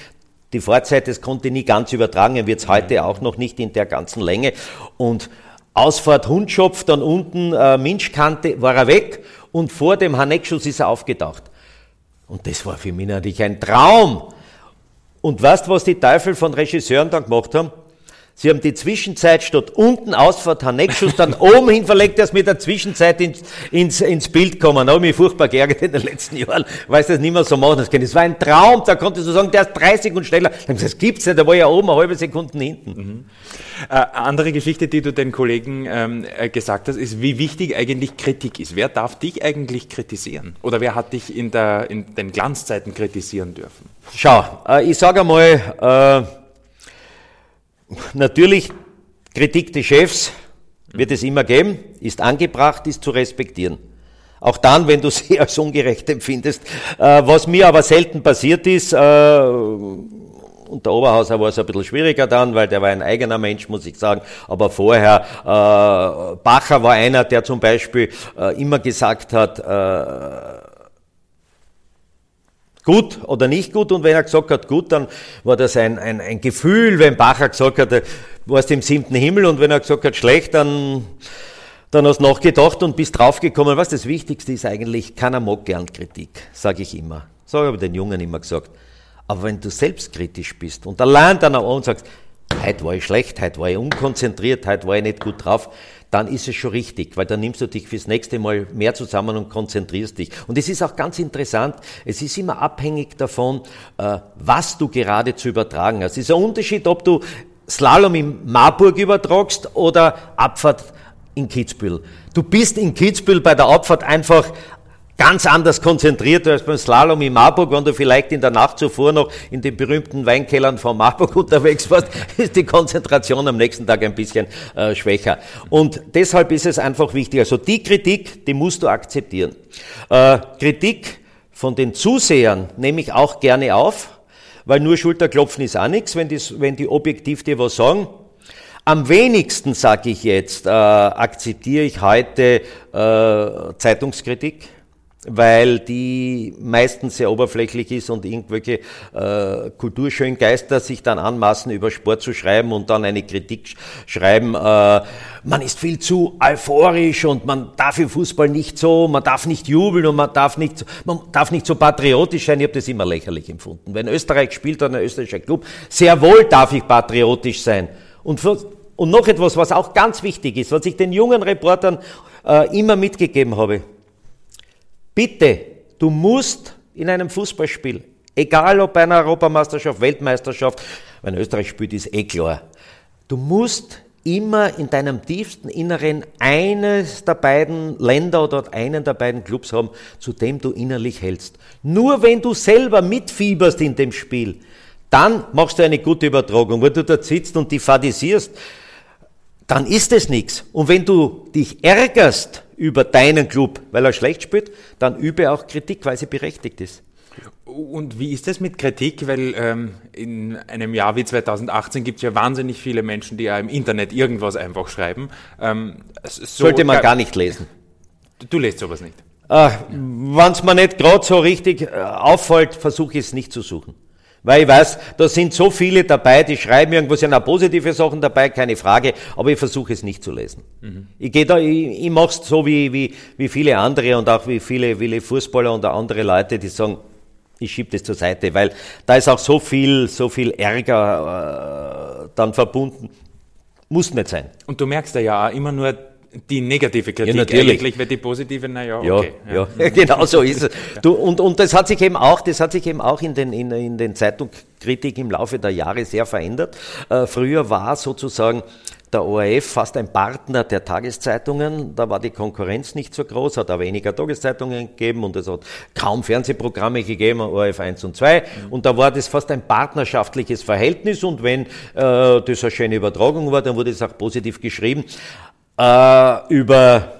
die Fahrzeit, das konnte nie ganz übertragen, wird es heute auch noch nicht in der ganzen Länge. Und Ausfahrt Hundschopf, dann unten äh, Minschkante, war er weg und vor dem Haneckschuss ist er aufgetaucht. Und das war für mich natürlich ein Traum. Und weißt du, was die Teufel von Regisseuren dann gemacht haben? Sie haben die Zwischenzeit statt unten Ausfahrt Haneckschuss dann oben hin verlegt, dass mit der Zwischenzeit ins, ins, ins Bild kommen. Da habe ich mich furchtbar geärgert in den letzten Jahren, weil sie das nicht mehr so machen können. Es war ein Traum, da konntest du sagen, der ist 30 und schneller. Das gibt's nicht, da war ja oben eine halbe Sekunde hinten. Mhm. Äh, andere Geschichte, die du den Kollegen ähm, äh, gesagt hast, ist, wie wichtig eigentlich Kritik ist. Wer darf dich eigentlich kritisieren? Oder wer hat dich in, der, in den Glanzzeiten kritisieren dürfen? Schau, äh, ich sage einmal, äh, Natürlich, Kritik des Chefs wird es immer geben, ist angebracht, ist zu respektieren. Auch dann, wenn du sie als ungerecht empfindest. Äh, was mir aber selten passiert ist, äh, unter Oberhauser war es ein bisschen schwieriger dann, weil der war ein eigener Mensch, muss ich sagen. Aber vorher, äh, Bacher war einer, der zum Beispiel immer gesagt hat, gut oder nicht gut. Und wenn er gesagt hat, gut, dann war das ein, ein, ein Gefühl, wenn Bacher gesagt hat, war es im siebten Himmel. Und wenn er gesagt hat, schlecht, dann, dann hast du nachgedacht und bist draufgekommen. Was das Wichtigste ist eigentlich, keiner mag gern Kritik, sage ich immer. Sage aber den Jungen immer gesagt. Aber wenn du selbstkritisch bist und allein dann auch und sagst, heute war ich schlecht, heute war ich unkonzentriert, heute war ich nicht gut drauf, dann ist es schon richtig, weil dann nimmst du dich fürs nächste Mal mehr zusammen und konzentrierst dich. Und es ist auch ganz interessant, es ist immer abhängig davon, äh, was du gerade zu übertragen hast. Es ist ein Unterschied, ob du Slalom in Marburg übertragst oder Abfahrt in Kitzbühel. Du bist in Kitzbühel bei der Abfahrt einfach ganz anders konzentriert als beim Slalom in Marburg, wenn du vielleicht in der Nacht zuvor noch in den berühmten Weinkellern von Marburg unterwegs warst, ist die Konzentration am nächsten Tag ein bisschen äh, schwächer. Und deshalb ist es einfach wichtig. Also die Kritik, die musst du akzeptieren. Äh, Kritik von den Zusehern nehme ich auch gerne auf, weil nur Schulterklopfen ist auch nichts, wenn die, wenn die objektiv dir was sagen. Am wenigsten, sage ich jetzt, äh, akzeptiere ich heute äh, Zeitungskritik weil die meistens sehr oberflächlich ist und irgendwelche äh, kulturschönen Geister sich dann anmaßen, über Sport zu schreiben und dann eine Kritik schreiben, äh, man ist viel zu euphorisch und man darf im Fußball nicht so, man darf nicht jubeln und man darf nicht, man darf nicht so patriotisch sein. Ich habe das immer lächerlich empfunden. Wenn Österreich spielt oder ein österreichischer Club, sehr wohl darf ich patriotisch sein. Und, für, und noch etwas, was auch ganz wichtig ist, was ich den jungen Reportern äh, immer mitgegeben habe. Bitte, du musst in einem Fußballspiel, egal ob bei einer Europameisterschaft, Weltmeisterschaft, wenn Österreich spielt, ist eh klar, du musst immer in deinem tiefsten Inneren eines der beiden Länder oder einen der beiden Clubs haben, zu dem du innerlich hältst. Nur wenn du selber mitfieberst in dem Spiel, dann machst du eine gute Übertragung. Wenn du dort sitzt und die fadisierst, dann ist es nichts. Und wenn du dich ärgerst über deinen Club, weil er schlecht spielt, dann übe auch Kritik, weil sie berechtigt ist. Und wie ist das mit Kritik? Weil ähm, in einem Jahr wie 2018 gibt es ja wahnsinnig viele Menschen, die ja im Internet irgendwas einfach schreiben. Ähm, so Sollte man gar nicht lesen. Du, lässt sowas nicht. Äh, Wenn es mir nicht gerade so richtig äh, auffällt, versuche ich es nicht zu suchen. Weil ich weiß, da sind so viele dabei, die schreiben irgendwo, sind auch positive Sachen dabei, keine Frage, aber ich versuche es nicht zu lesen. Mhm. Ich gehe da, ich, ich mache es so wie, wie, wie viele andere und auch wie viele, viele Fußballer und andere Leute, die sagen, ich schiebe das zur Seite, weil da ist auch so viel, so viel Ärger äh, dann verbunden. Muss nicht sein. Und du merkst ja auch immer nur die negative Kritik ja, natürlich. eigentlich, weil die positive, naja, okay. Ja, ja. genau so ist es. Du, und, und das hat sich eben auch, das hat sich eben auch in den, in, in den Zeitungskritik im Laufe der Jahre sehr verändert. Äh, früher war sozusagen der ORF fast ein Partner der Tageszeitungen. Da war die Konkurrenz nicht so groß, hat auch weniger Tageszeitungen gegeben und es hat kaum Fernsehprogramme gegeben, ORF 1 und 2. Mhm. Und da war das fast ein partnerschaftliches Verhältnis und wenn äh, das eine schöne Übertragung war, dann wurde es auch positiv geschrieben äh, über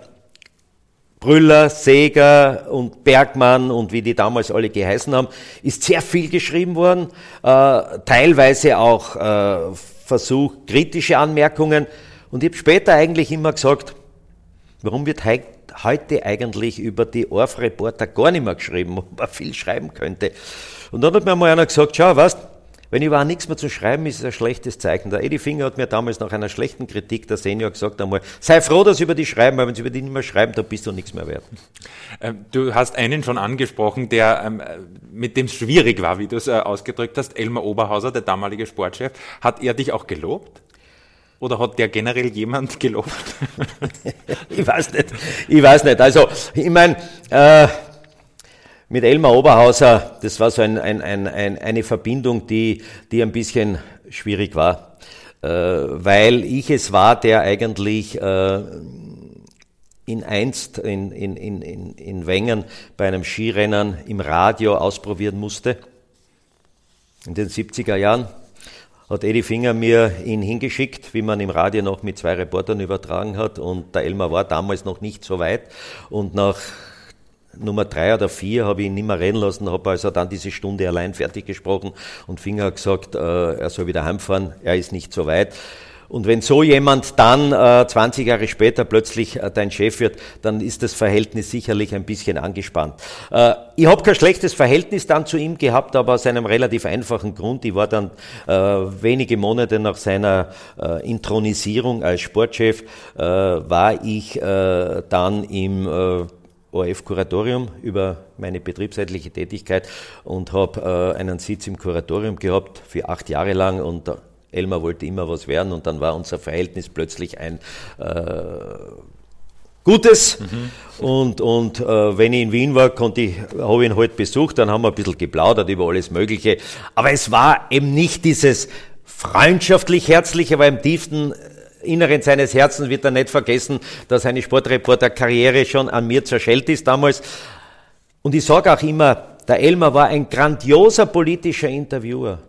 Brüller, Seger und Bergmann und wie die damals alle geheißen haben, ist sehr viel geschrieben worden, äh, teilweise auch äh, Versuch, kritische Anmerkungen. Und ich habe später eigentlich immer gesagt, warum wird he heute eigentlich über die Orf-Reporter gar nicht mehr geschrieben, wo man viel schreiben könnte. Und dann hat mir mal einer gesagt, schau, weißt wenn über nichts mehr zu schreiben ist, ist ein schlechtes Zeichen. Der Eddie Finger hat mir damals nach einer schlechten Kritik der Senior gesagt einmal, sei froh, dass sie über die schreiben, weil wenn sie über die nicht mehr schreiben, dann bist du nichts mehr wert. Ähm, du hast einen schon angesprochen, der ähm, mit dem es schwierig war, wie du es äh, ausgedrückt hast, Elmar Oberhauser, der damalige Sportchef. Hat er dich auch gelobt? Oder hat der generell jemand gelobt? ich weiß nicht. Ich weiß nicht. Also, ich meine, äh, mit Elmar Oberhauser, das war so ein, ein, ein, eine Verbindung, die, die ein bisschen schwierig war, äh, weil ich es war, der eigentlich äh, in einst in, in, in, in Wengen bei einem Skirennen im Radio ausprobieren musste. In den 70er Jahren hat Eddie Finger mir ihn hingeschickt, wie man im Radio noch mit zwei Reportern übertragen hat. Und der Elmar war damals noch nicht so weit. Und nach Nummer drei oder vier habe ich ihn nicht mehr reden lassen, habe also dann diese Stunde allein fertig gesprochen und Finger hat gesagt, äh, er soll wieder heimfahren, er ist nicht so weit. Und wenn so jemand dann äh, 20 Jahre später plötzlich äh, dein Chef wird, dann ist das Verhältnis sicherlich ein bisschen angespannt. Äh, ich habe kein schlechtes Verhältnis dann zu ihm gehabt, aber aus einem relativ einfachen Grund. Ich war dann äh, wenige Monate nach seiner äh, Intronisierung als Sportchef, äh, war ich dann im ORF-Kuratorium über meine betriebsseitliche Tätigkeit und habe äh, einen Sitz im Kuratorium gehabt für acht Jahre lang und Elmar wollte immer was werden und dann war unser Verhältnis plötzlich ein äh, gutes. Mhm. Und, und äh, wenn ich in Wien war, konnte ich, habe ich ihn halt besucht, dann haben wir ein bisschen geplaudert über alles Mögliche. Aber es war eben nicht dieses freundschaftlich herzliche, aber im tiefsten Inneren seines Herzens wird er nicht vergessen, dass seine Sportreporterkarriere schon an mir zerschellt ist damals. Und ich sage auch immer, der Elmar war ein grandioser politischer Interviewer.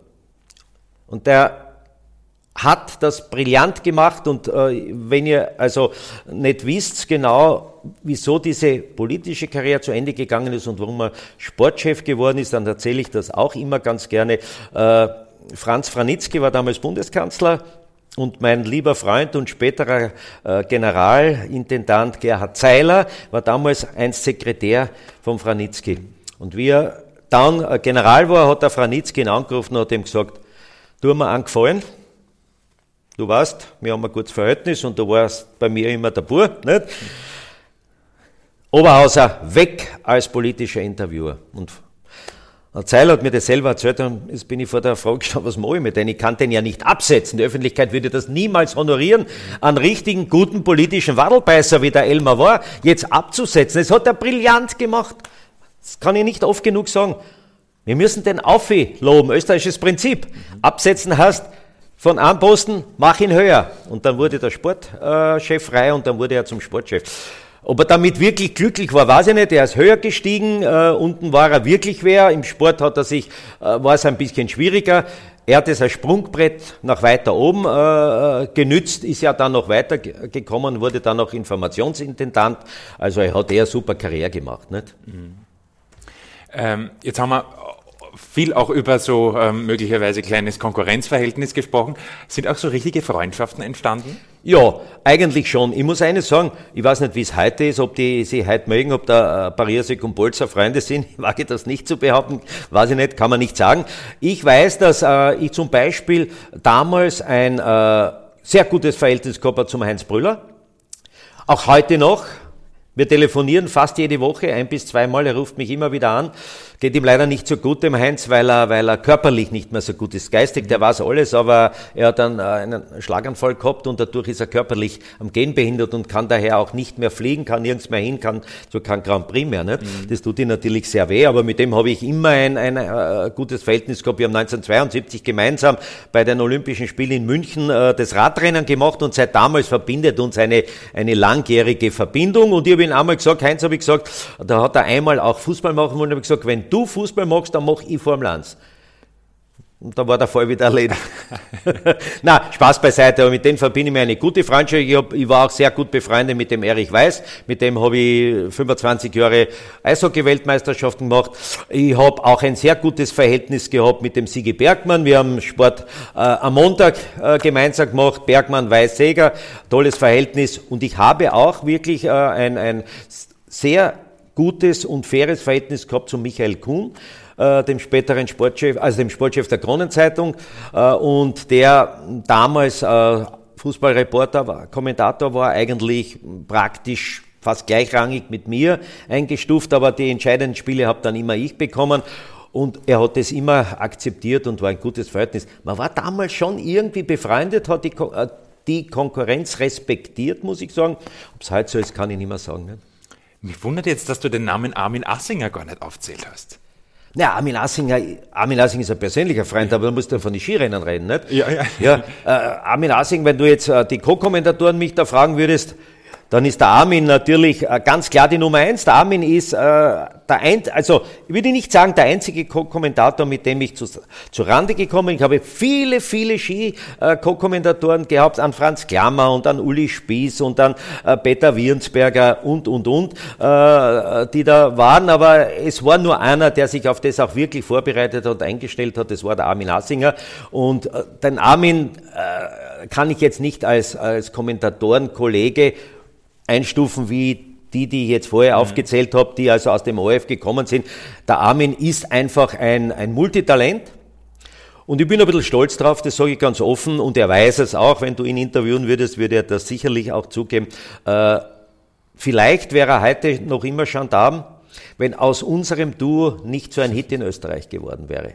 Und der hat das brillant gemacht und äh, wenn ihr also nicht wisst genau, wieso diese politische Karriere zu Ende gegangen ist und warum er Sportchef geworden ist, dann erzähle ich das auch immer ganz gerne. Äh, Franz Franitzky war damals Bundeskanzler und mein lieber Freund und späterer äh, Generalintendant Gerhard Zeiler war damals ein Sekretär von Franitzky. Und wie er dann äh, General war, hat der Franitzky ihn angerufen und hat ihm gesagt, tu mir einen Gefallen, Du weißt, wir haben ein gutes Verhältnis und du warst bei mir immer der Bur, nicht? Oberhauser weg als politischer Interviewer. Und ein Zeil hat mir das selber erzählt und jetzt bin ich vor der Frage gestanden, was mache ich mit denen? Ich kann den ja nicht absetzen. Die Öffentlichkeit würde das niemals honorieren, einen richtigen, guten politischen Wadelbeißer, wie der Elmar war, jetzt abzusetzen. Das hat er brillant gemacht. Das kann ich nicht oft genug sagen. Wir müssen den Aufi loben, österreichisches Prinzip. Absetzen heißt, von einem Posten, mach ihn höher. Und dann wurde der Sportchef frei und dann wurde er zum Sportchef. Ob er damit wirklich glücklich war, weiß ich nicht. Er ist höher gestiegen, äh, unten war er wirklich wer. Im Sport hat er sich, äh, war es ein bisschen schwieriger. Er hat es als Sprungbrett nach weiter oben äh, genützt, ist ja dann noch weitergekommen, wurde dann noch Informationsintendant. Also er hat eher super Karriere gemacht. Nicht? Mhm. Ähm, jetzt haben wir viel auch über so ähm, möglicherweise kleines Konkurrenzverhältnis gesprochen. Sind auch so richtige Freundschaften entstanden? Ja, eigentlich schon. Ich muss eines sagen, ich weiß nicht, wie es heute ist, ob die sie heute mögen, ob da äh, Pariasek und Bolzer Freunde sind. Ich wage das nicht zu behaupten, weiß ich nicht, kann man nicht sagen. Ich weiß, dass äh, ich zum Beispiel damals ein äh, sehr gutes Verhältnis gehabt habe zum Heinz Brüller. Auch heute noch. Wir telefonieren fast jede Woche, ein bis zweimal. Er ruft mich immer wieder an. Geht ihm leider nicht so gut, dem Heinz, weil er, weil er körperlich nicht mehr so gut ist. Geistig, der weiß alles, aber er hat dann äh, einen Schlaganfall gehabt und dadurch ist er körperlich am Gehen behindert und kann daher auch nicht mehr fliegen, kann nirgends mehr hin, kann so kein Grand Prix mehr. Nicht? Mhm. Das tut ihm natürlich sehr weh, aber mit dem habe ich immer ein, ein, ein äh, gutes Verhältnis gehabt. Wir haben 1972 gemeinsam bei den Olympischen Spielen in München äh, das Radrennen gemacht und seit damals verbindet uns eine, eine langjährige Verbindung. Und ich habe ihn einmal gesagt, Heinz habe ich gesagt, da hat er einmal auch Fußball machen wollen, habe ich gesagt, wenn du Fußball magst, dann mach ich Formel 1. Und da war der Fall wieder erledigt. Na, Spaß beiseite, aber mit denen verbinde ich mir eine gute Freundschaft. Ich, hab, ich war auch sehr gut befreundet mit dem Erich Weiß, mit dem habe ich 25 Jahre Eishockey-Weltmeisterschaften gemacht. Ich habe auch ein sehr gutes Verhältnis gehabt mit dem Sigi Bergmann. Wir haben Sport äh, am Montag äh, gemeinsam gemacht, Bergmann, Weiß, Seger, tolles Verhältnis. Und ich habe auch wirklich äh, ein, ein sehr gutes und faires Verhältnis gehabt zu Michael Kuhn, äh, dem späteren Sportchef, also dem Sportchef der Kronenzeitung äh, und der damals äh, Fußballreporter war, Kommentator war, eigentlich praktisch fast gleichrangig mit mir eingestuft, aber die entscheidenden Spiele habe dann immer ich bekommen. Und er hat das immer akzeptiert und war ein gutes Verhältnis. Man war damals schon irgendwie befreundet, hat die, äh, die Konkurrenz respektiert, muss ich sagen. Ob es heute so ist, kann ich nicht mehr sagen. Nicht? Mich wundert jetzt, dass du den Namen Armin Assinger gar nicht aufzählt hast. Na, Armin Assinger, Armin Assinger ist ein persönlicher Freund, aber du musst ja von den Skirennen reden, nicht? Ja, ja. ja äh, Armin Assinger, wenn du jetzt äh, die Co-Kommentatoren mich da fragen würdest, dann ist der Armin natürlich äh, ganz klar die Nummer eins. Der Armin ist äh, der ein, also ich würde nicht sagen, der einzige Co-Kommentator, mit dem ich zu, zu Rande gekommen bin. Ich habe viele, viele Ski-Co-Kommentatoren gehabt, an Franz Klammer und an Uli Spieß und an äh, Peter Wiernsberger und, und, und, äh, die da waren. Aber es war nur einer, der sich auf das auch wirklich vorbereitet hat und eingestellt hat. Das war der Armin Hassinger. Und äh, den Armin äh, kann ich jetzt nicht als, als Kommentatorenkollege einstufen wie die, die ich jetzt vorher mhm. aufgezählt habe, die also aus dem ORF gekommen sind. Der Armin ist einfach ein, ein Multitalent. Und ich bin ein bisschen stolz drauf, das sage ich ganz offen, und er weiß es auch, wenn du ihn interviewen würdest, würde er das sicherlich auch zugeben. Äh, vielleicht wäre er heute noch immer Gendarm, wenn aus unserem Duo nicht so ein Hit in Österreich geworden wäre.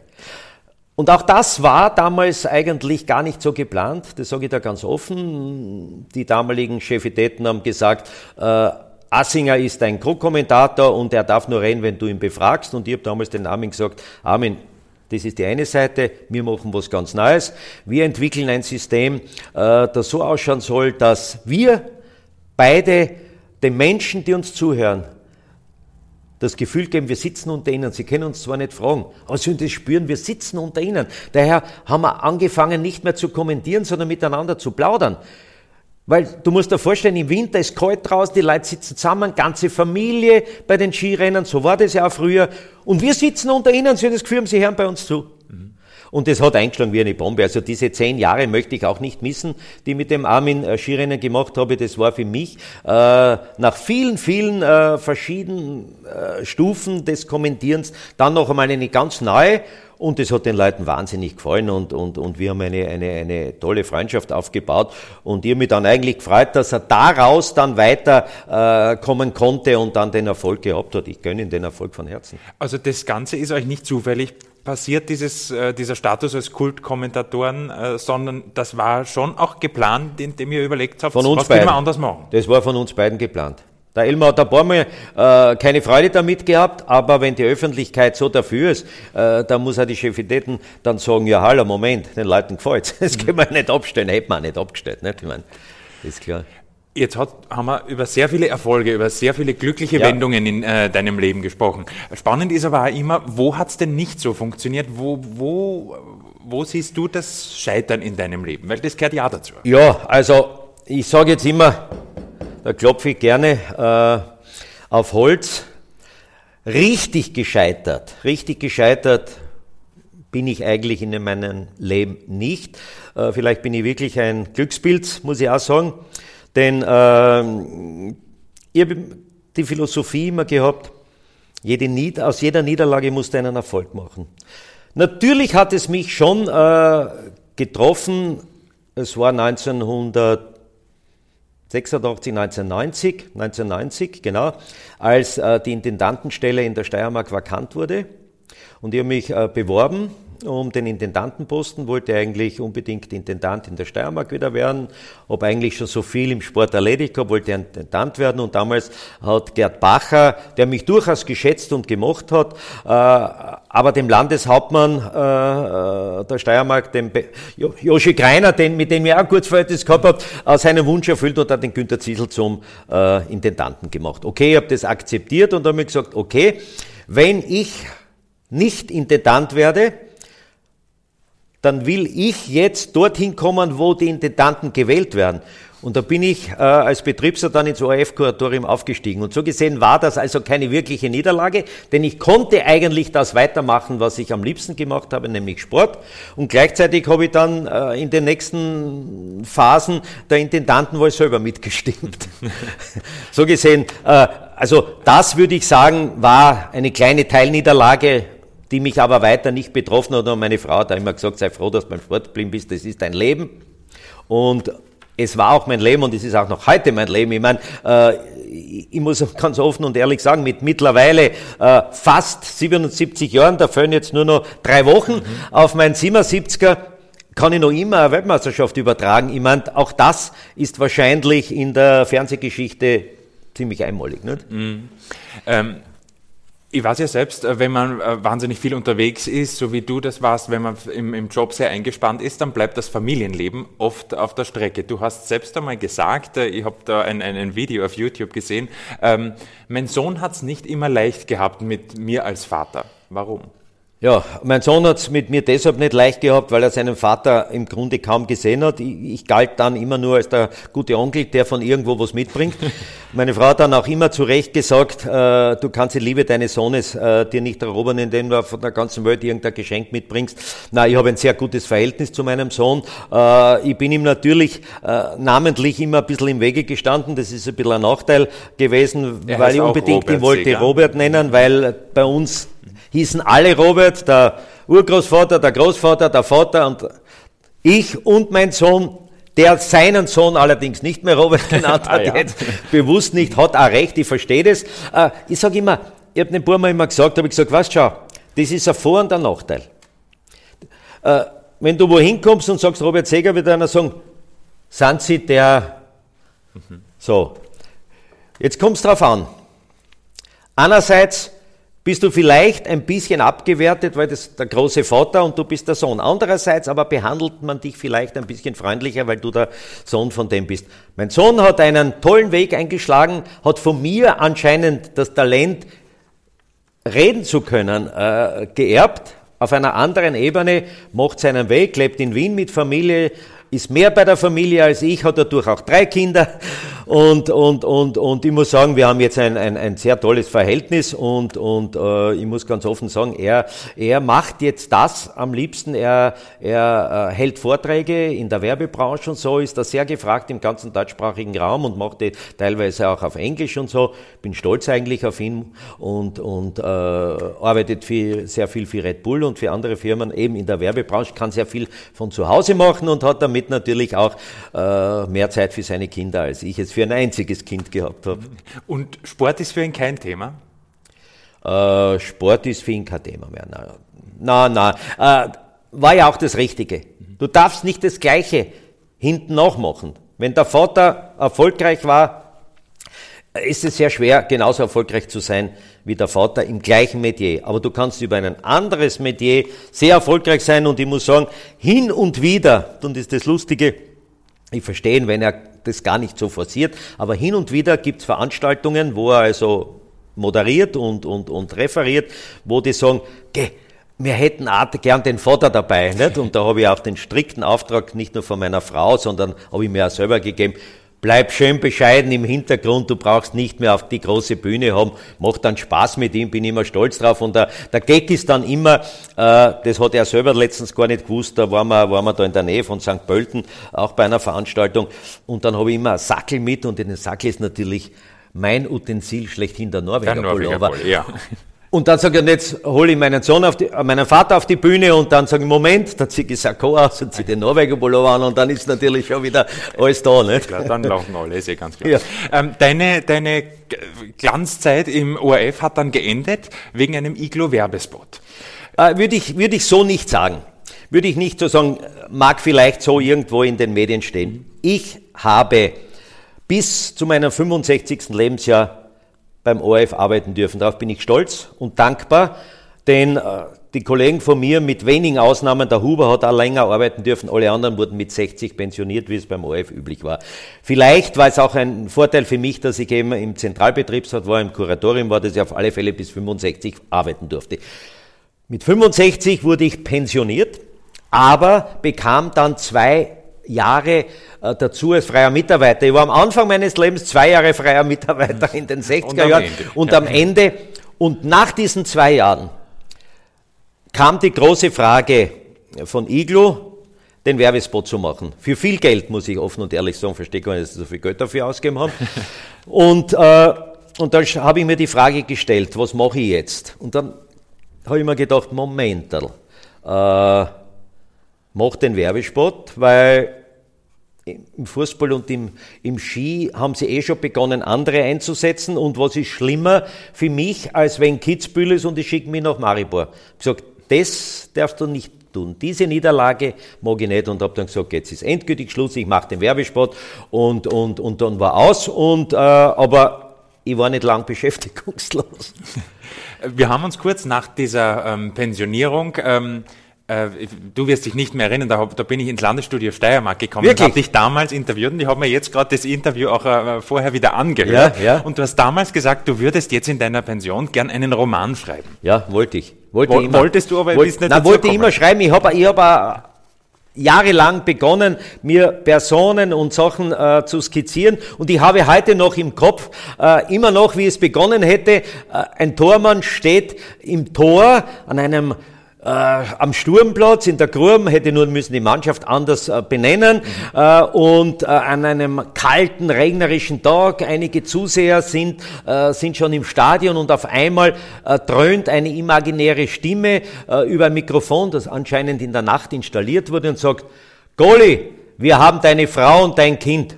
Und auch das war damals eigentlich gar nicht so geplant, das sage ich da ganz offen. Die damaligen Chefitäten haben gesagt, äh, Assinger ist ein Co-Kommentator und er darf nur reden, wenn du ihn befragst. Und ich habe damals den Namen gesagt, Armin, das ist die eine Seite, wir machen was ganz Neues. Wir entwickeln ein System, äh, das so ausschauen soll, dass wir beide den Menschen, die uns zuhören, das Gefühl geben, wir sitzen unter ihnen. Sie können uns zwar nicht fragen, aber sie das spüren, wir sitzen unter ihnen. Daher haben wir angefangen, nicht mehr zu kommentieren, sondern miteinander zu plaudern. Weil du musst dir vorstellen, im Winter ist kalt draußen, die Leute sitzen zusammen, ganze Familie bei den Skirennen, so war das ja auch früher. Und wir sitzen unter ihnen, sie haben das Gefühl, sie hören bei uns zu. Und das hat eingeschlagen wie eine Bombe. Also diese zehn Jahre möchte ich auch nicht missen, die mit dem Armin äh, Skirennen gemacht habe. Das war für mich äh, nach vielen, vielen äh, verschiedenen äh, Stufen des Kommentierens dann noch einmal eine ganz neue und das hat den Leuten wahnsinnig gefallen und, und, und wir haben eine, eine, eine tolle Freundschaft aufgebaut. Und habe mich dann eigentlich gefreut, dass er daraus dann weiter äh, konnte und dann den Erfolg gehabt hat. Ich gönne ihm den Erfolg von Herzen. Also das Ganze ist euch nicht zufällig passiert, dieses, äh, dieser Status als Kultkommentatoren, äh, sondern das war schon auch geplant, indem ihr überlegt habt, von uns was beiden. können wir anders machen. Das war von uns beiden geplant. Der Elmar hat ein paar Mal äh, keine Freude damit gehabt, aber wenn die Öffentlichkeit so dafür ist, äh, dann muss auch die Chefitäten dann sagen, ja, hallo, Moment, den Leuten gefällt's. Das können wir nicht abstellen, hätten wir auch nicht abgestellt, nicht? Ich meine, ist klar. Jetzt hat, haben wir über sehr viele Erfolge, über sehr viele glückliche ja. Wendungen in äh, deinem Leben gesprochen. Spannend ist aber auch immer, wo hat's denn nicht so funktioniert? Wo, wo, wo siehst du das Scheitern in deinem Leben? Weil das gehört ja dazu. Ja, also ich sage jetzt immer, da klopfe ich gerne äh, auf Holz. Richtig gescheitert, richtig gescheitert bin ich eigentlich in meinem Leben nicht. Äh, vielleicht bin ich wirklich ein Glückspilz, muss ich auch sagen. Denn äh, ich habe die Philosophie immer gehabt, jede Nied aus jeder Niederlage musst du einen Erfolg machen. Natürlich hat es mich schon äh, getroffen, es war 1900 86, 1990, 1990, genau, als äh, die Intendantenstelle in der Steiermark vakant wurde. Und ich habe mich äh, beworben um den Intendantenposten, wollte eigentlich unbedingt Intendant in der Steiermark wieder werden, habe eigentlich schon so viel im Sport erledigt gehabt, wollte Intendant werden und damals hat Gerd Bacher, der mich durchaus geschätzt und gemocht hat, äh, aber dem Landeshauptmann äh, der Steiermark, dem Joshi Greiner, den, mit dem ich auch kurz Verhältnis gehabt habe, äh, seinen Wunsch erfüllt und hat den Günter Ziesel zum äh, Intendanten gemacht. Okay, ich habe das akzeptiert und habe mir gesagt, okay, wenn ich nicht Intendant werde, dann will ich jetzt dorthin kommen, wo die Intendanten gewählt werden. Und da bin ich äh, als Betriebsrat dann ins ORF-Kuratorium aufgestiegen. Und so gesehen war das also keine wirkliche Niederlage, denn ich konnte eigentlich das weitermachen, was ich am liebsten gemacht habe, nämlich Sport. Und gleichzeitig habe ich dann äh, in den nächsten Phasen der Intendantenwahl selber mitgestimmt. so gesehen, äh, also das würde ich sagen, war eine kleine Teilniederlage die mich aber weiter nicht betroffen hat. Und meine Frau hat immer gesagt, sei froh, dass du beim Sport geblieben bist, das ist dein Leben. Und es war auch mein Leben und es ist auch noch heute mein Leben. Ich meine, äh, ich muss ganz offen und ehrlich sagen, mit mittlerweile äh, fast 77 Jahren, da fehlen jetzt nur noch drei Wochen mhm. auf meinen 77er, kann ich noch immer eine Weltmeisterschaft übertragen. Ich meine, auch das ist wahrscheinlich in der Fernsehgeschichte ziemlich einmalig. Nicht? Mhm. Ähm Ich weiß ja selbst, äh, wenn man äh, wahnsinnig viel unterwegs ist, so wie du das warst, wenn man im, im Job sehr eingespannt ist, dann bleibt das Familienleben oft auf der Strecke. Du hast selbst einmal gesagt, äh, ich habe da ein, ein, ein, Video auf YouTube gesehen, ähm, mein Sohn hat es nicht immer leicht gehabt mit mir als Vater. Warum? Ja, mein Sohn hat es mit mir deshalb nicht leicht gehabt, weil er seinen Vater im Grunde kaum gesehen hat. Ich, ich, galt dann immer nur als der gute Onkel, der von irgendwo was mitbringt. Meine Frau hat dann auch immer zu Recht gesagt, äh, du kannst die Liebe deines Sohnes äh, dir nicht erobern, indem du von der ganzen Welt irgendein Geschenk mitbringst. Na, ich habe ein sehr gutes Verhältnis zu meinem Sohn. Äh, ich bin ihm natürlich äh, namentlich immer ein bisschen im Wege gestanden. Das ist ein bisschen ein Nachteil gewesen, er weil ich unbedingt Robert ihn wollte Seger. Robert nennen, weil bei uns hießen alle Robert, der Urgroßvater, der Großvater, der Vater und ich und mein Sohn, der seinen Sohn allerdings nicht mehr Robert genannt ah, hat, ah, ja. jetzt bewusst nicht, hat auch recht, ich verstehe das. Äh, ich sage immer, ich habe den Burma immer gesagt, habe ich gesagt, weißt schau, das ist ein Vor- und ein Nachteil. Äh, wenn du wohin kommst und sagst, Robert Seger, wird einer sagen, sind Sie der, mhm. so. Jetzt kommt es drauf an. Einerseits bist du vielleicht ein bisschen abgewertet, weil das der große Vater und du bist der Sohn. Andererseits aber behandelt man dich vielleicht ein bisschen freundlicher, weil du der Sohn von dem bist. Mein Sohn hat einen tollen Weg eingeschlagen, hat von mir anscheinend das Talent, reden zu können, äh, geerbt. Auf einer anderen Ebene macht seinen Weg, lebt in Wien mit Familie, ist mehr bei der Familie als ich, hat dadurch auch drei Kinder und, und, und, und ich muss sagen, wir haben jetzt ein, ein, ein sehr tolles Verhältnis und, und äh, ich muss ganz offen sagen, er, er macht jetzt das am liebsten. Er, er äh, hält Vorträge in der Werbebranche und so, ist da sehr gefragt im ganzen deutschsprachigen Raum und macht die teilweise auch auf Englisch und so. Bin stolz eigentlich auf ihn und, und äh, arbeitet viel, sehr viel für Red Bull und für andere Firmen eben in der Werbebranche, kann sehr viel von zu Hause machen und hat damit natürlich auch äh, mehr Zeit für seine Kinder als ich es für ein einziges Kind gehabt habe. Und Sport ist für ihn kein Thema? Äh, Sport ist für ihn kein Thema mehr. Nein, nein. Äh, war ja auch das Richtige. Du darfst nicht das Gleiche hinten nachmachen. Wenn der Vater erfolgreich war, ist es sehr schwer, genauso erfolgreich zu sein wie der Vater im gleichen Metier. Aber du kannst über ein anderes Metier sehr erfolgreich sein und ich muss sagen, hin und wieder, und ist das Lustige, ich verstehe, wenn er das gar nicht so forciert, aber hin und wieder gibt es Veranstaltungen, wo er also moderiert und, und, und referiert, wo die sagen, geh, wir hätten gern den Vater dabei. Nicht? Und da habe ich auch den strikten Auftrag nicht nur von meiner Frau, sondern habe ich mir auch selber gegeben, bleib schön bescheiden im Hintergrund, du brauchst nicht mehr auf die große Bühne haben, macht dann Spaß mit ihm, bin immer stolz drauf. Und der, der Gag ist dann immer, äh, das hat er selber letztens gar nicht gewusst, da waren wir, waren wir da in der Nähe von St. Pölten, auch bei einer Veranstaltung. Und dann habe ich immer einen Sackel mit und in den Sackel ist natürlich mein Utensil schlechthin der Norweger, der Norweger Pullover. Ja. Und dann sage ich, jetzt hole ich meinen Sohn auf die, äh, meinen Vater auf die Bühne und dann sage ich, Moment, dann ziehe ich Sakko aus und ziehe den Norweger Pullover an und dann ist natürlich schon wieder alles da. Ne? Klar, dann laufen alle, ist eh ganz klar. Ja. Ähm, deine, deine Glanzzeit im ORF hat dann geendet wegen einem Iglo-Werbespot. Äh, würde, ich, würde ich so nicht sagen. Würde ich nicht so sagen, mag vielleicht so irgendwo in den Medien stehen. Ich habe bis zu meinem 65. Lebensjahr beim ORF arbeiten dürfen. Darauf bin ich stolz und dankbar, denn äh, die Kollegen von mir, mit wenigen Ausnahmen, der Huber hat auch länger arbeiten dürfen, alle anderen wurden mit 60 pensioniert, wie es beim ORF üblich war. Vielleicht war es auch ein Vorteil für mich, dass ich eben im Zentralbetriebsrat war, im Kuratorium war, dass ich auf alle Fälle bis 65 arbeiten durfte. Mit 65 wurde ich pensioniert, aber bekam dann zwei Jahre äh, dazu als freier Mitarbeiter. Ich war am Anfang meines Lebens zwei Jahre freier Mitarbeiter in den 60er Jahren und am Ende und nach diesen zwei Jahren kam die große Frage von Iglo, den Werbespot zu machen. Für viel Geld, muss ich offen und ehrlich sagen, verstehe gar nicht, dass sie so viel Geld dafür ausgegeben haben. Und, äh, und dann habe ich mir die Frage gestellt, was mache ich jetzt? Und dann habe ich mir gedacht, Moment, äh, mach den Werbespot, weil im Fußball und im, im Ski haben sie eh schon begonnen, andere einzusetzen. Und was ist schlimmer für mich, als wenn Kitzbühel ist und ich schicke mich nach Maribor? Ich habe gesagt, das darfst du nicht tun. Diese Niederlage mag ich nicht und habe dann gesagt, jetzt ist endgültig Schluss, ich mache den Werbespot und, und, und dann war aus. Und, äh, aber ich war nicht lang beschäftigungslos. Wir haben uns kurz nach dieser ähm, Pensionierung ähm, äh, du wirst dich nicht mehr erinnern, da, hab, da bin ich ins Landesstudio Steiermark gekommen Wirklich? und habe dich damals interviewt und ich habe mir jetzt gerade das Interview auch äh, vorher wieder angehört. Ja, ja. Und du hast damals gesagt, du würdest jetzt in deiner Pension gern einen Roman schreiben. Ja, wollte ich. Wollte Woll- immer. wolltest du, aber Wollt- bist nicht Nein, wollte ich gekommen. immer schreiben. Ich habe ich hab jahrelang begonnen, mir Personen und Sachen äh, zu skizzieren und ich habe heute noch im Kopf, äh, immer noch, wie es begonnen hätte, äh, ein Tormann steht im Tor an einem äh, am Sturmplatz in der Grurm hätte nur müssen die Mannschaft anders äh, benennen äh, und äh, an einem kalten regnerischen Tag einige Zuseher sind äh, sind schon im Stadion und auf einmal äh, dröhnt eine imaginäre Stimme über ein Mikrofon, das anscheinend in der Nacht installiert wurde und sagt: Goli, wir haben deine Frau und dein Kind.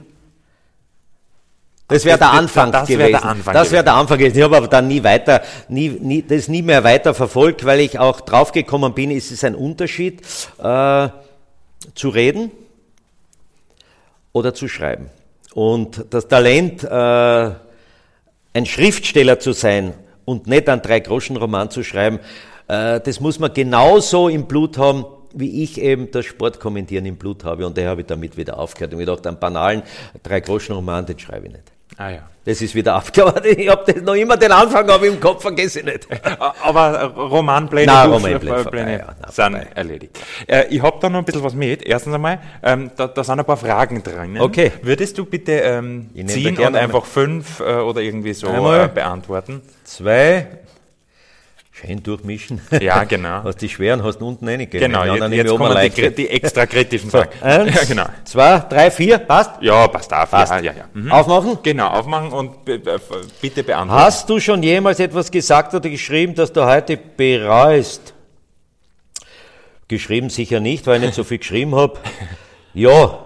Das wäre Das- der Anfang das wär gewesen. der Anfang das wäre der Anfang gewesen. Ich habe aber dann nie weiter, nie, nie, das nie mehr weiter verfolgt, weil ich auch draufgekommen bin, es ist ein Unterschied, äh, zu reden oder zu schreiben. Und das Talent, äh, ein Schriftsteller zu sein und nicht einen Drei-Groschen-Roman zu schreiben, äh, das muss man genauso im Blut haben, wie ich eben das Sportkommentieren im Blut habe. Und der habe ich damit wieder aufgehört. Und ich dachte, einen banalen Drei-Groschen-Roman, den schreibe ich nicht. Ah ja. Das ist wieder aufgehört. Ich habe das noch immer den Anfang aber im Kopf, vergesse ich nicht. Aber äh, Romanpläne, Nein, Romanpläne vorbei, ja, nein, sind vorbei. erledigt. Äh, ich habe da noch ein bisschen was mit. Erstens einmal, ähm, da, da sind ein paar Fragen drin. Okay. Würdest du bitte ähm, ziehen und einfach fünf äh, oder irgendwie so äh, beantworten? Zwei. Schön durchmischen. Ja, genau. Hast die schweren, hast du unten reingegeben. Genau, Die jetzt, anderen jetzt wir kommen die, die extra kritischen Fragen. Eins, Ja, genau. zwei, drei, vier, passt? Ja, passt auf. Passt. Ja, ja, ja. Mhm. Aufmachen. Genau, aufmachen und be- be- bitte beantworten. Hast du schon jemals etwas gesagt oder geschrieben, das du heute bereust? Geschrieben sicher nicht, weil ich nicht so viel geschrieben habe. Ja,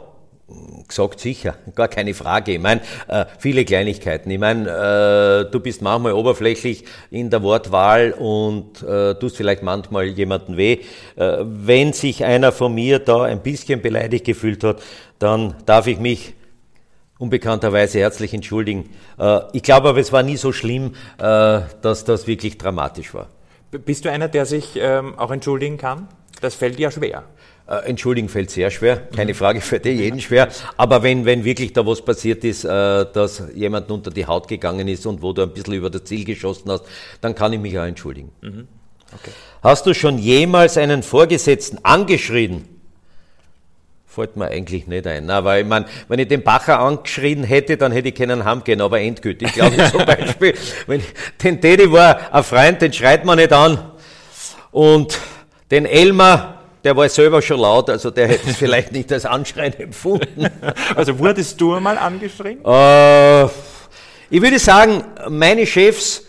gesagt sicher, gar keine Frage. Ich meine, äh, viele Kleinigkeiten. Ich meine, äh, du bist manchmal oberflächlich in der Wortwahl und äh, tust vielleicht manchmal jemanden weh. Äh, wenn sich einer von mir da ein bisschen beleidigt gefühlt hat, dann darf ich mich unbekannterweise herzlich entschuldigen. Äh, ich glaube aber, es war nie so schlimm, äh, dass das wirklich dramatisch war. Bist du einer, der sich ähm, auch entschuldigen kann? Das fällt dir schwer. Äh, Entschuldigen fällt sehr schwer, keine Frage, fällt eh jeden schwer. Aber wenn, wenn wirklich da was passiert ist, äh, dass jemand unter die Haut gegangen ist und wo du ein bisschen über das Ziel geschossen hast, dann kann ich mich auch entschuldigen. Hast du schon jemals einen Vorgesetzten angeschrien? Fällt mir eigentlich nicht ein. Na, weil ich mein, wenn ich den Bacher angeschrien hätte, dann hätte ich keinen Heim gehen, aber endgültig. Ich glaube zum Beispiel, wenn ich, den Teddy war ein Freund, den schreit man nicht an. Und den Elmar, der war selber schon laut, also der hätte es vielleicht nicht als Anschreien empfunden. Also wurdest du einmal angeschrien? Äh, ich würde sagen, meine Chefs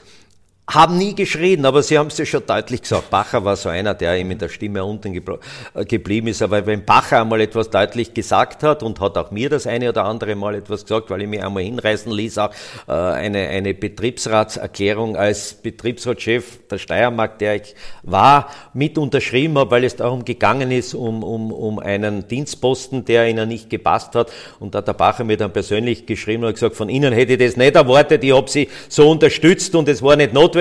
haben nie geschrien, aber sie haben es ja schon deutlich gesagt. Bacher war so einer, der ihm in der Stimme unten äh, geblieben ist. Aber wenn Bacher einmal etwas deutlich gesagt hat und hat auch mir das eine oder andere Mal etwas gesagt, weil ich mich einmal hinreißen ließ, auch äh, eine, eine Betriebsratserklärung als Betriebsratschef der Steiermark, der ich war, mit unterschrieben habe, weil es darum gegangen ist, um, um, um einen Dienstposten, der ihnen nicht gepasst hat. Und da hat der Bacher mir dann persönlich geschrieben und gesagt, von Ihnen hätte ich das nicht erwartet, ich habe Sie so unterstützt und es war nicht notwendig.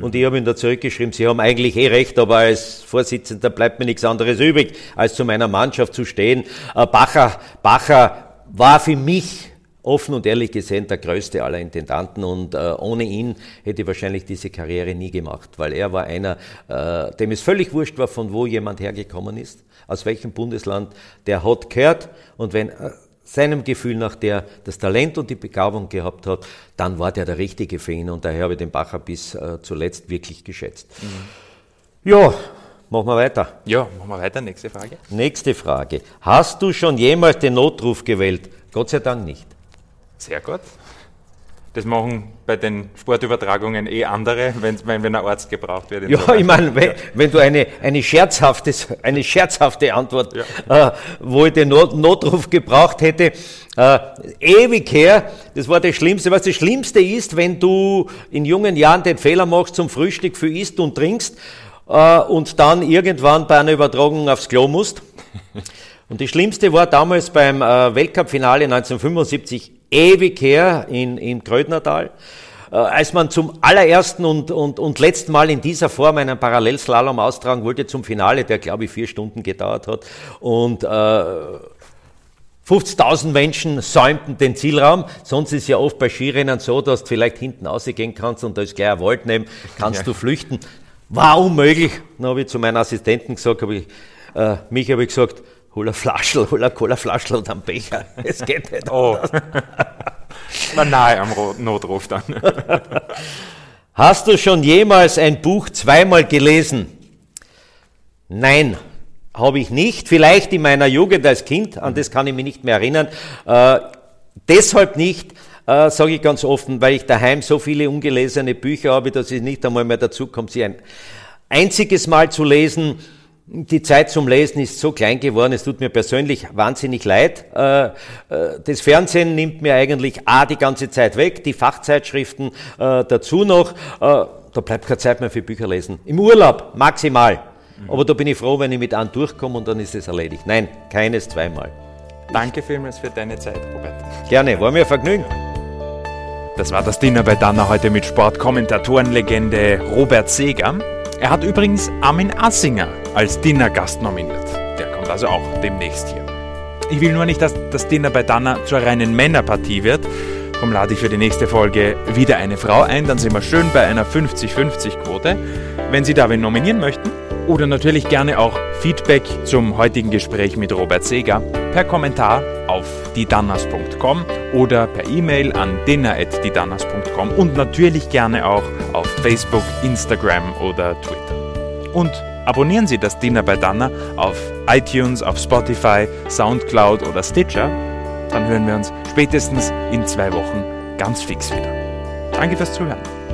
Und ich habe ihm da zurückgeschrieben, Sie haben eigentlich eh recht, aber als Vorsitzender bleibt mir nichts anderes übrig, als zu meiner Mannschaft zu stehen. Äh, Bacher, Bacher war für mich offen und ehrlich gesehen der größte aller Intendanten und äh, ohne ihn hätte ich wahrscheinlich diese Karriere nie gemacht, weil er war einer, äh, dem es völlig wurscht war, von wo jemand hergekommen ist, aus welchem Bundesland, der hat gehört und wenn äh, seinem Gefühl nach der das Talent und die Begabung gehabt hat, dann war der der Richtige für ihn und daher habe ich den Bacher bis äh, zuletzt wirklich geschätzt. Ja, machen wir weiter. Ja, machen wir weiter. Nächste Frage. Nächste Frage. Hast du schon jemals den Notruf gewählt? Gott sei Dank nicht. Sehr gut. Das machen bei den Sportübertragungen eh andere, wenn, wenn, ein Arzt gebraucht wird. Ja, ich meine, wenn, wenn du eine, eine, scherzhafte, eine scherzhafte Antwort, äh, wo ich den Not, Notruf gebraucht hätte, äh, ewig her, das war das Schlimmste. Was das Schlimmste ist, wenn du in jungen Jahren den Fehler machst, zum Frühstück viel isst und trinkst äh, und dann irgendwann bei einer Übertragung aufs Klo musst. Und das Schlimmste war damals beim äh, Weltcup-Finale 1975 ewig her in, im Grödnertal. äh, als man zum allerersten und, und, und letzten Mal in dieser Form einen Parallelslalom austragen wollte zum Finale, der glaube ich vier Stunden gedauert hat und äh, 50.000 Menschen säumten den Zielraum. Sonst ist ja oft bei Skirennen so, dass du vielleicht hinten rausgehen kannst und da ist gleich ein Wald neben, kannst ja. du flüchten. War unmöglich. Dann habe ich zu meinen Assistenten gesagt, habe ich, äh, mich habe ich gesagt, hol ein Flaschel, hol ein Cola-Flaschel und einen Becher. Es geht nicht oh. War nahe am Notruf dann. Hast du schon jemals ein Buch zweimal gelesen? Nein, habe ich nicht. Vielleicht in meiner Jugend als Kind, an das kann ich mich nicht mehr erinnern. Äh, deshalb nicht, äh, sage ich ganz offen, weil ich daheim so viele ungelesene Bücher habe, dass ich nicht einmal mehr dazu komme, sie ein einziges Mal zu lesen. Die Zeit zum Lesen ist so klein geworden, es tut mir persönlich wahnsinnig leid. Äh, äh, das Fernsehen nimmt mir eigentlich A die ganze Zeit weg, die Fachzeitschriften äh, dazu noch. Da bleibt keine Zeit mehr für Bücher lesen. Im Urlaub maximal. Aber da bin ich froh, wenn ich mit einem durchkomme und dann ist es erledigt. Nein, keines zweimal. Danke vielmals für deine Zeit, Robert. Gerne, war mir ein Vergnügen. Das war das Dinner bei Dana heute mit Sportkommentatorenlegende Robert Seger. Er hat übrigens Armin Assinger als Dinnergast nominiert. Der kommt also auch demnächst hier. Ich will nur nicht, dass das Dinner bei Dana zur reinen Männerpartie wird. Darum lade ich für die nächste Folge wieder eine Frau ein. Dann sind wir schön bei einer 50-50-Quote. Wenn Sie da wen nominieren möchten, oder natürlich gerne auch Feedback zum heutigen Gespräch mit Robert Seger per Kommentar auf didanas.com oder per E-Mail an dinner.didanas.com und natürlich gerne auch auf Facebook, Instagram oder Twitter. Und abonnieren Sie das Dinner bei Danner auf iTunes, auf Spotify, Soundcloud oder Stitcher. Dann hören wir uns spätestens in zwei Wochen ganz fix wieder. Danke fürs Zuhören.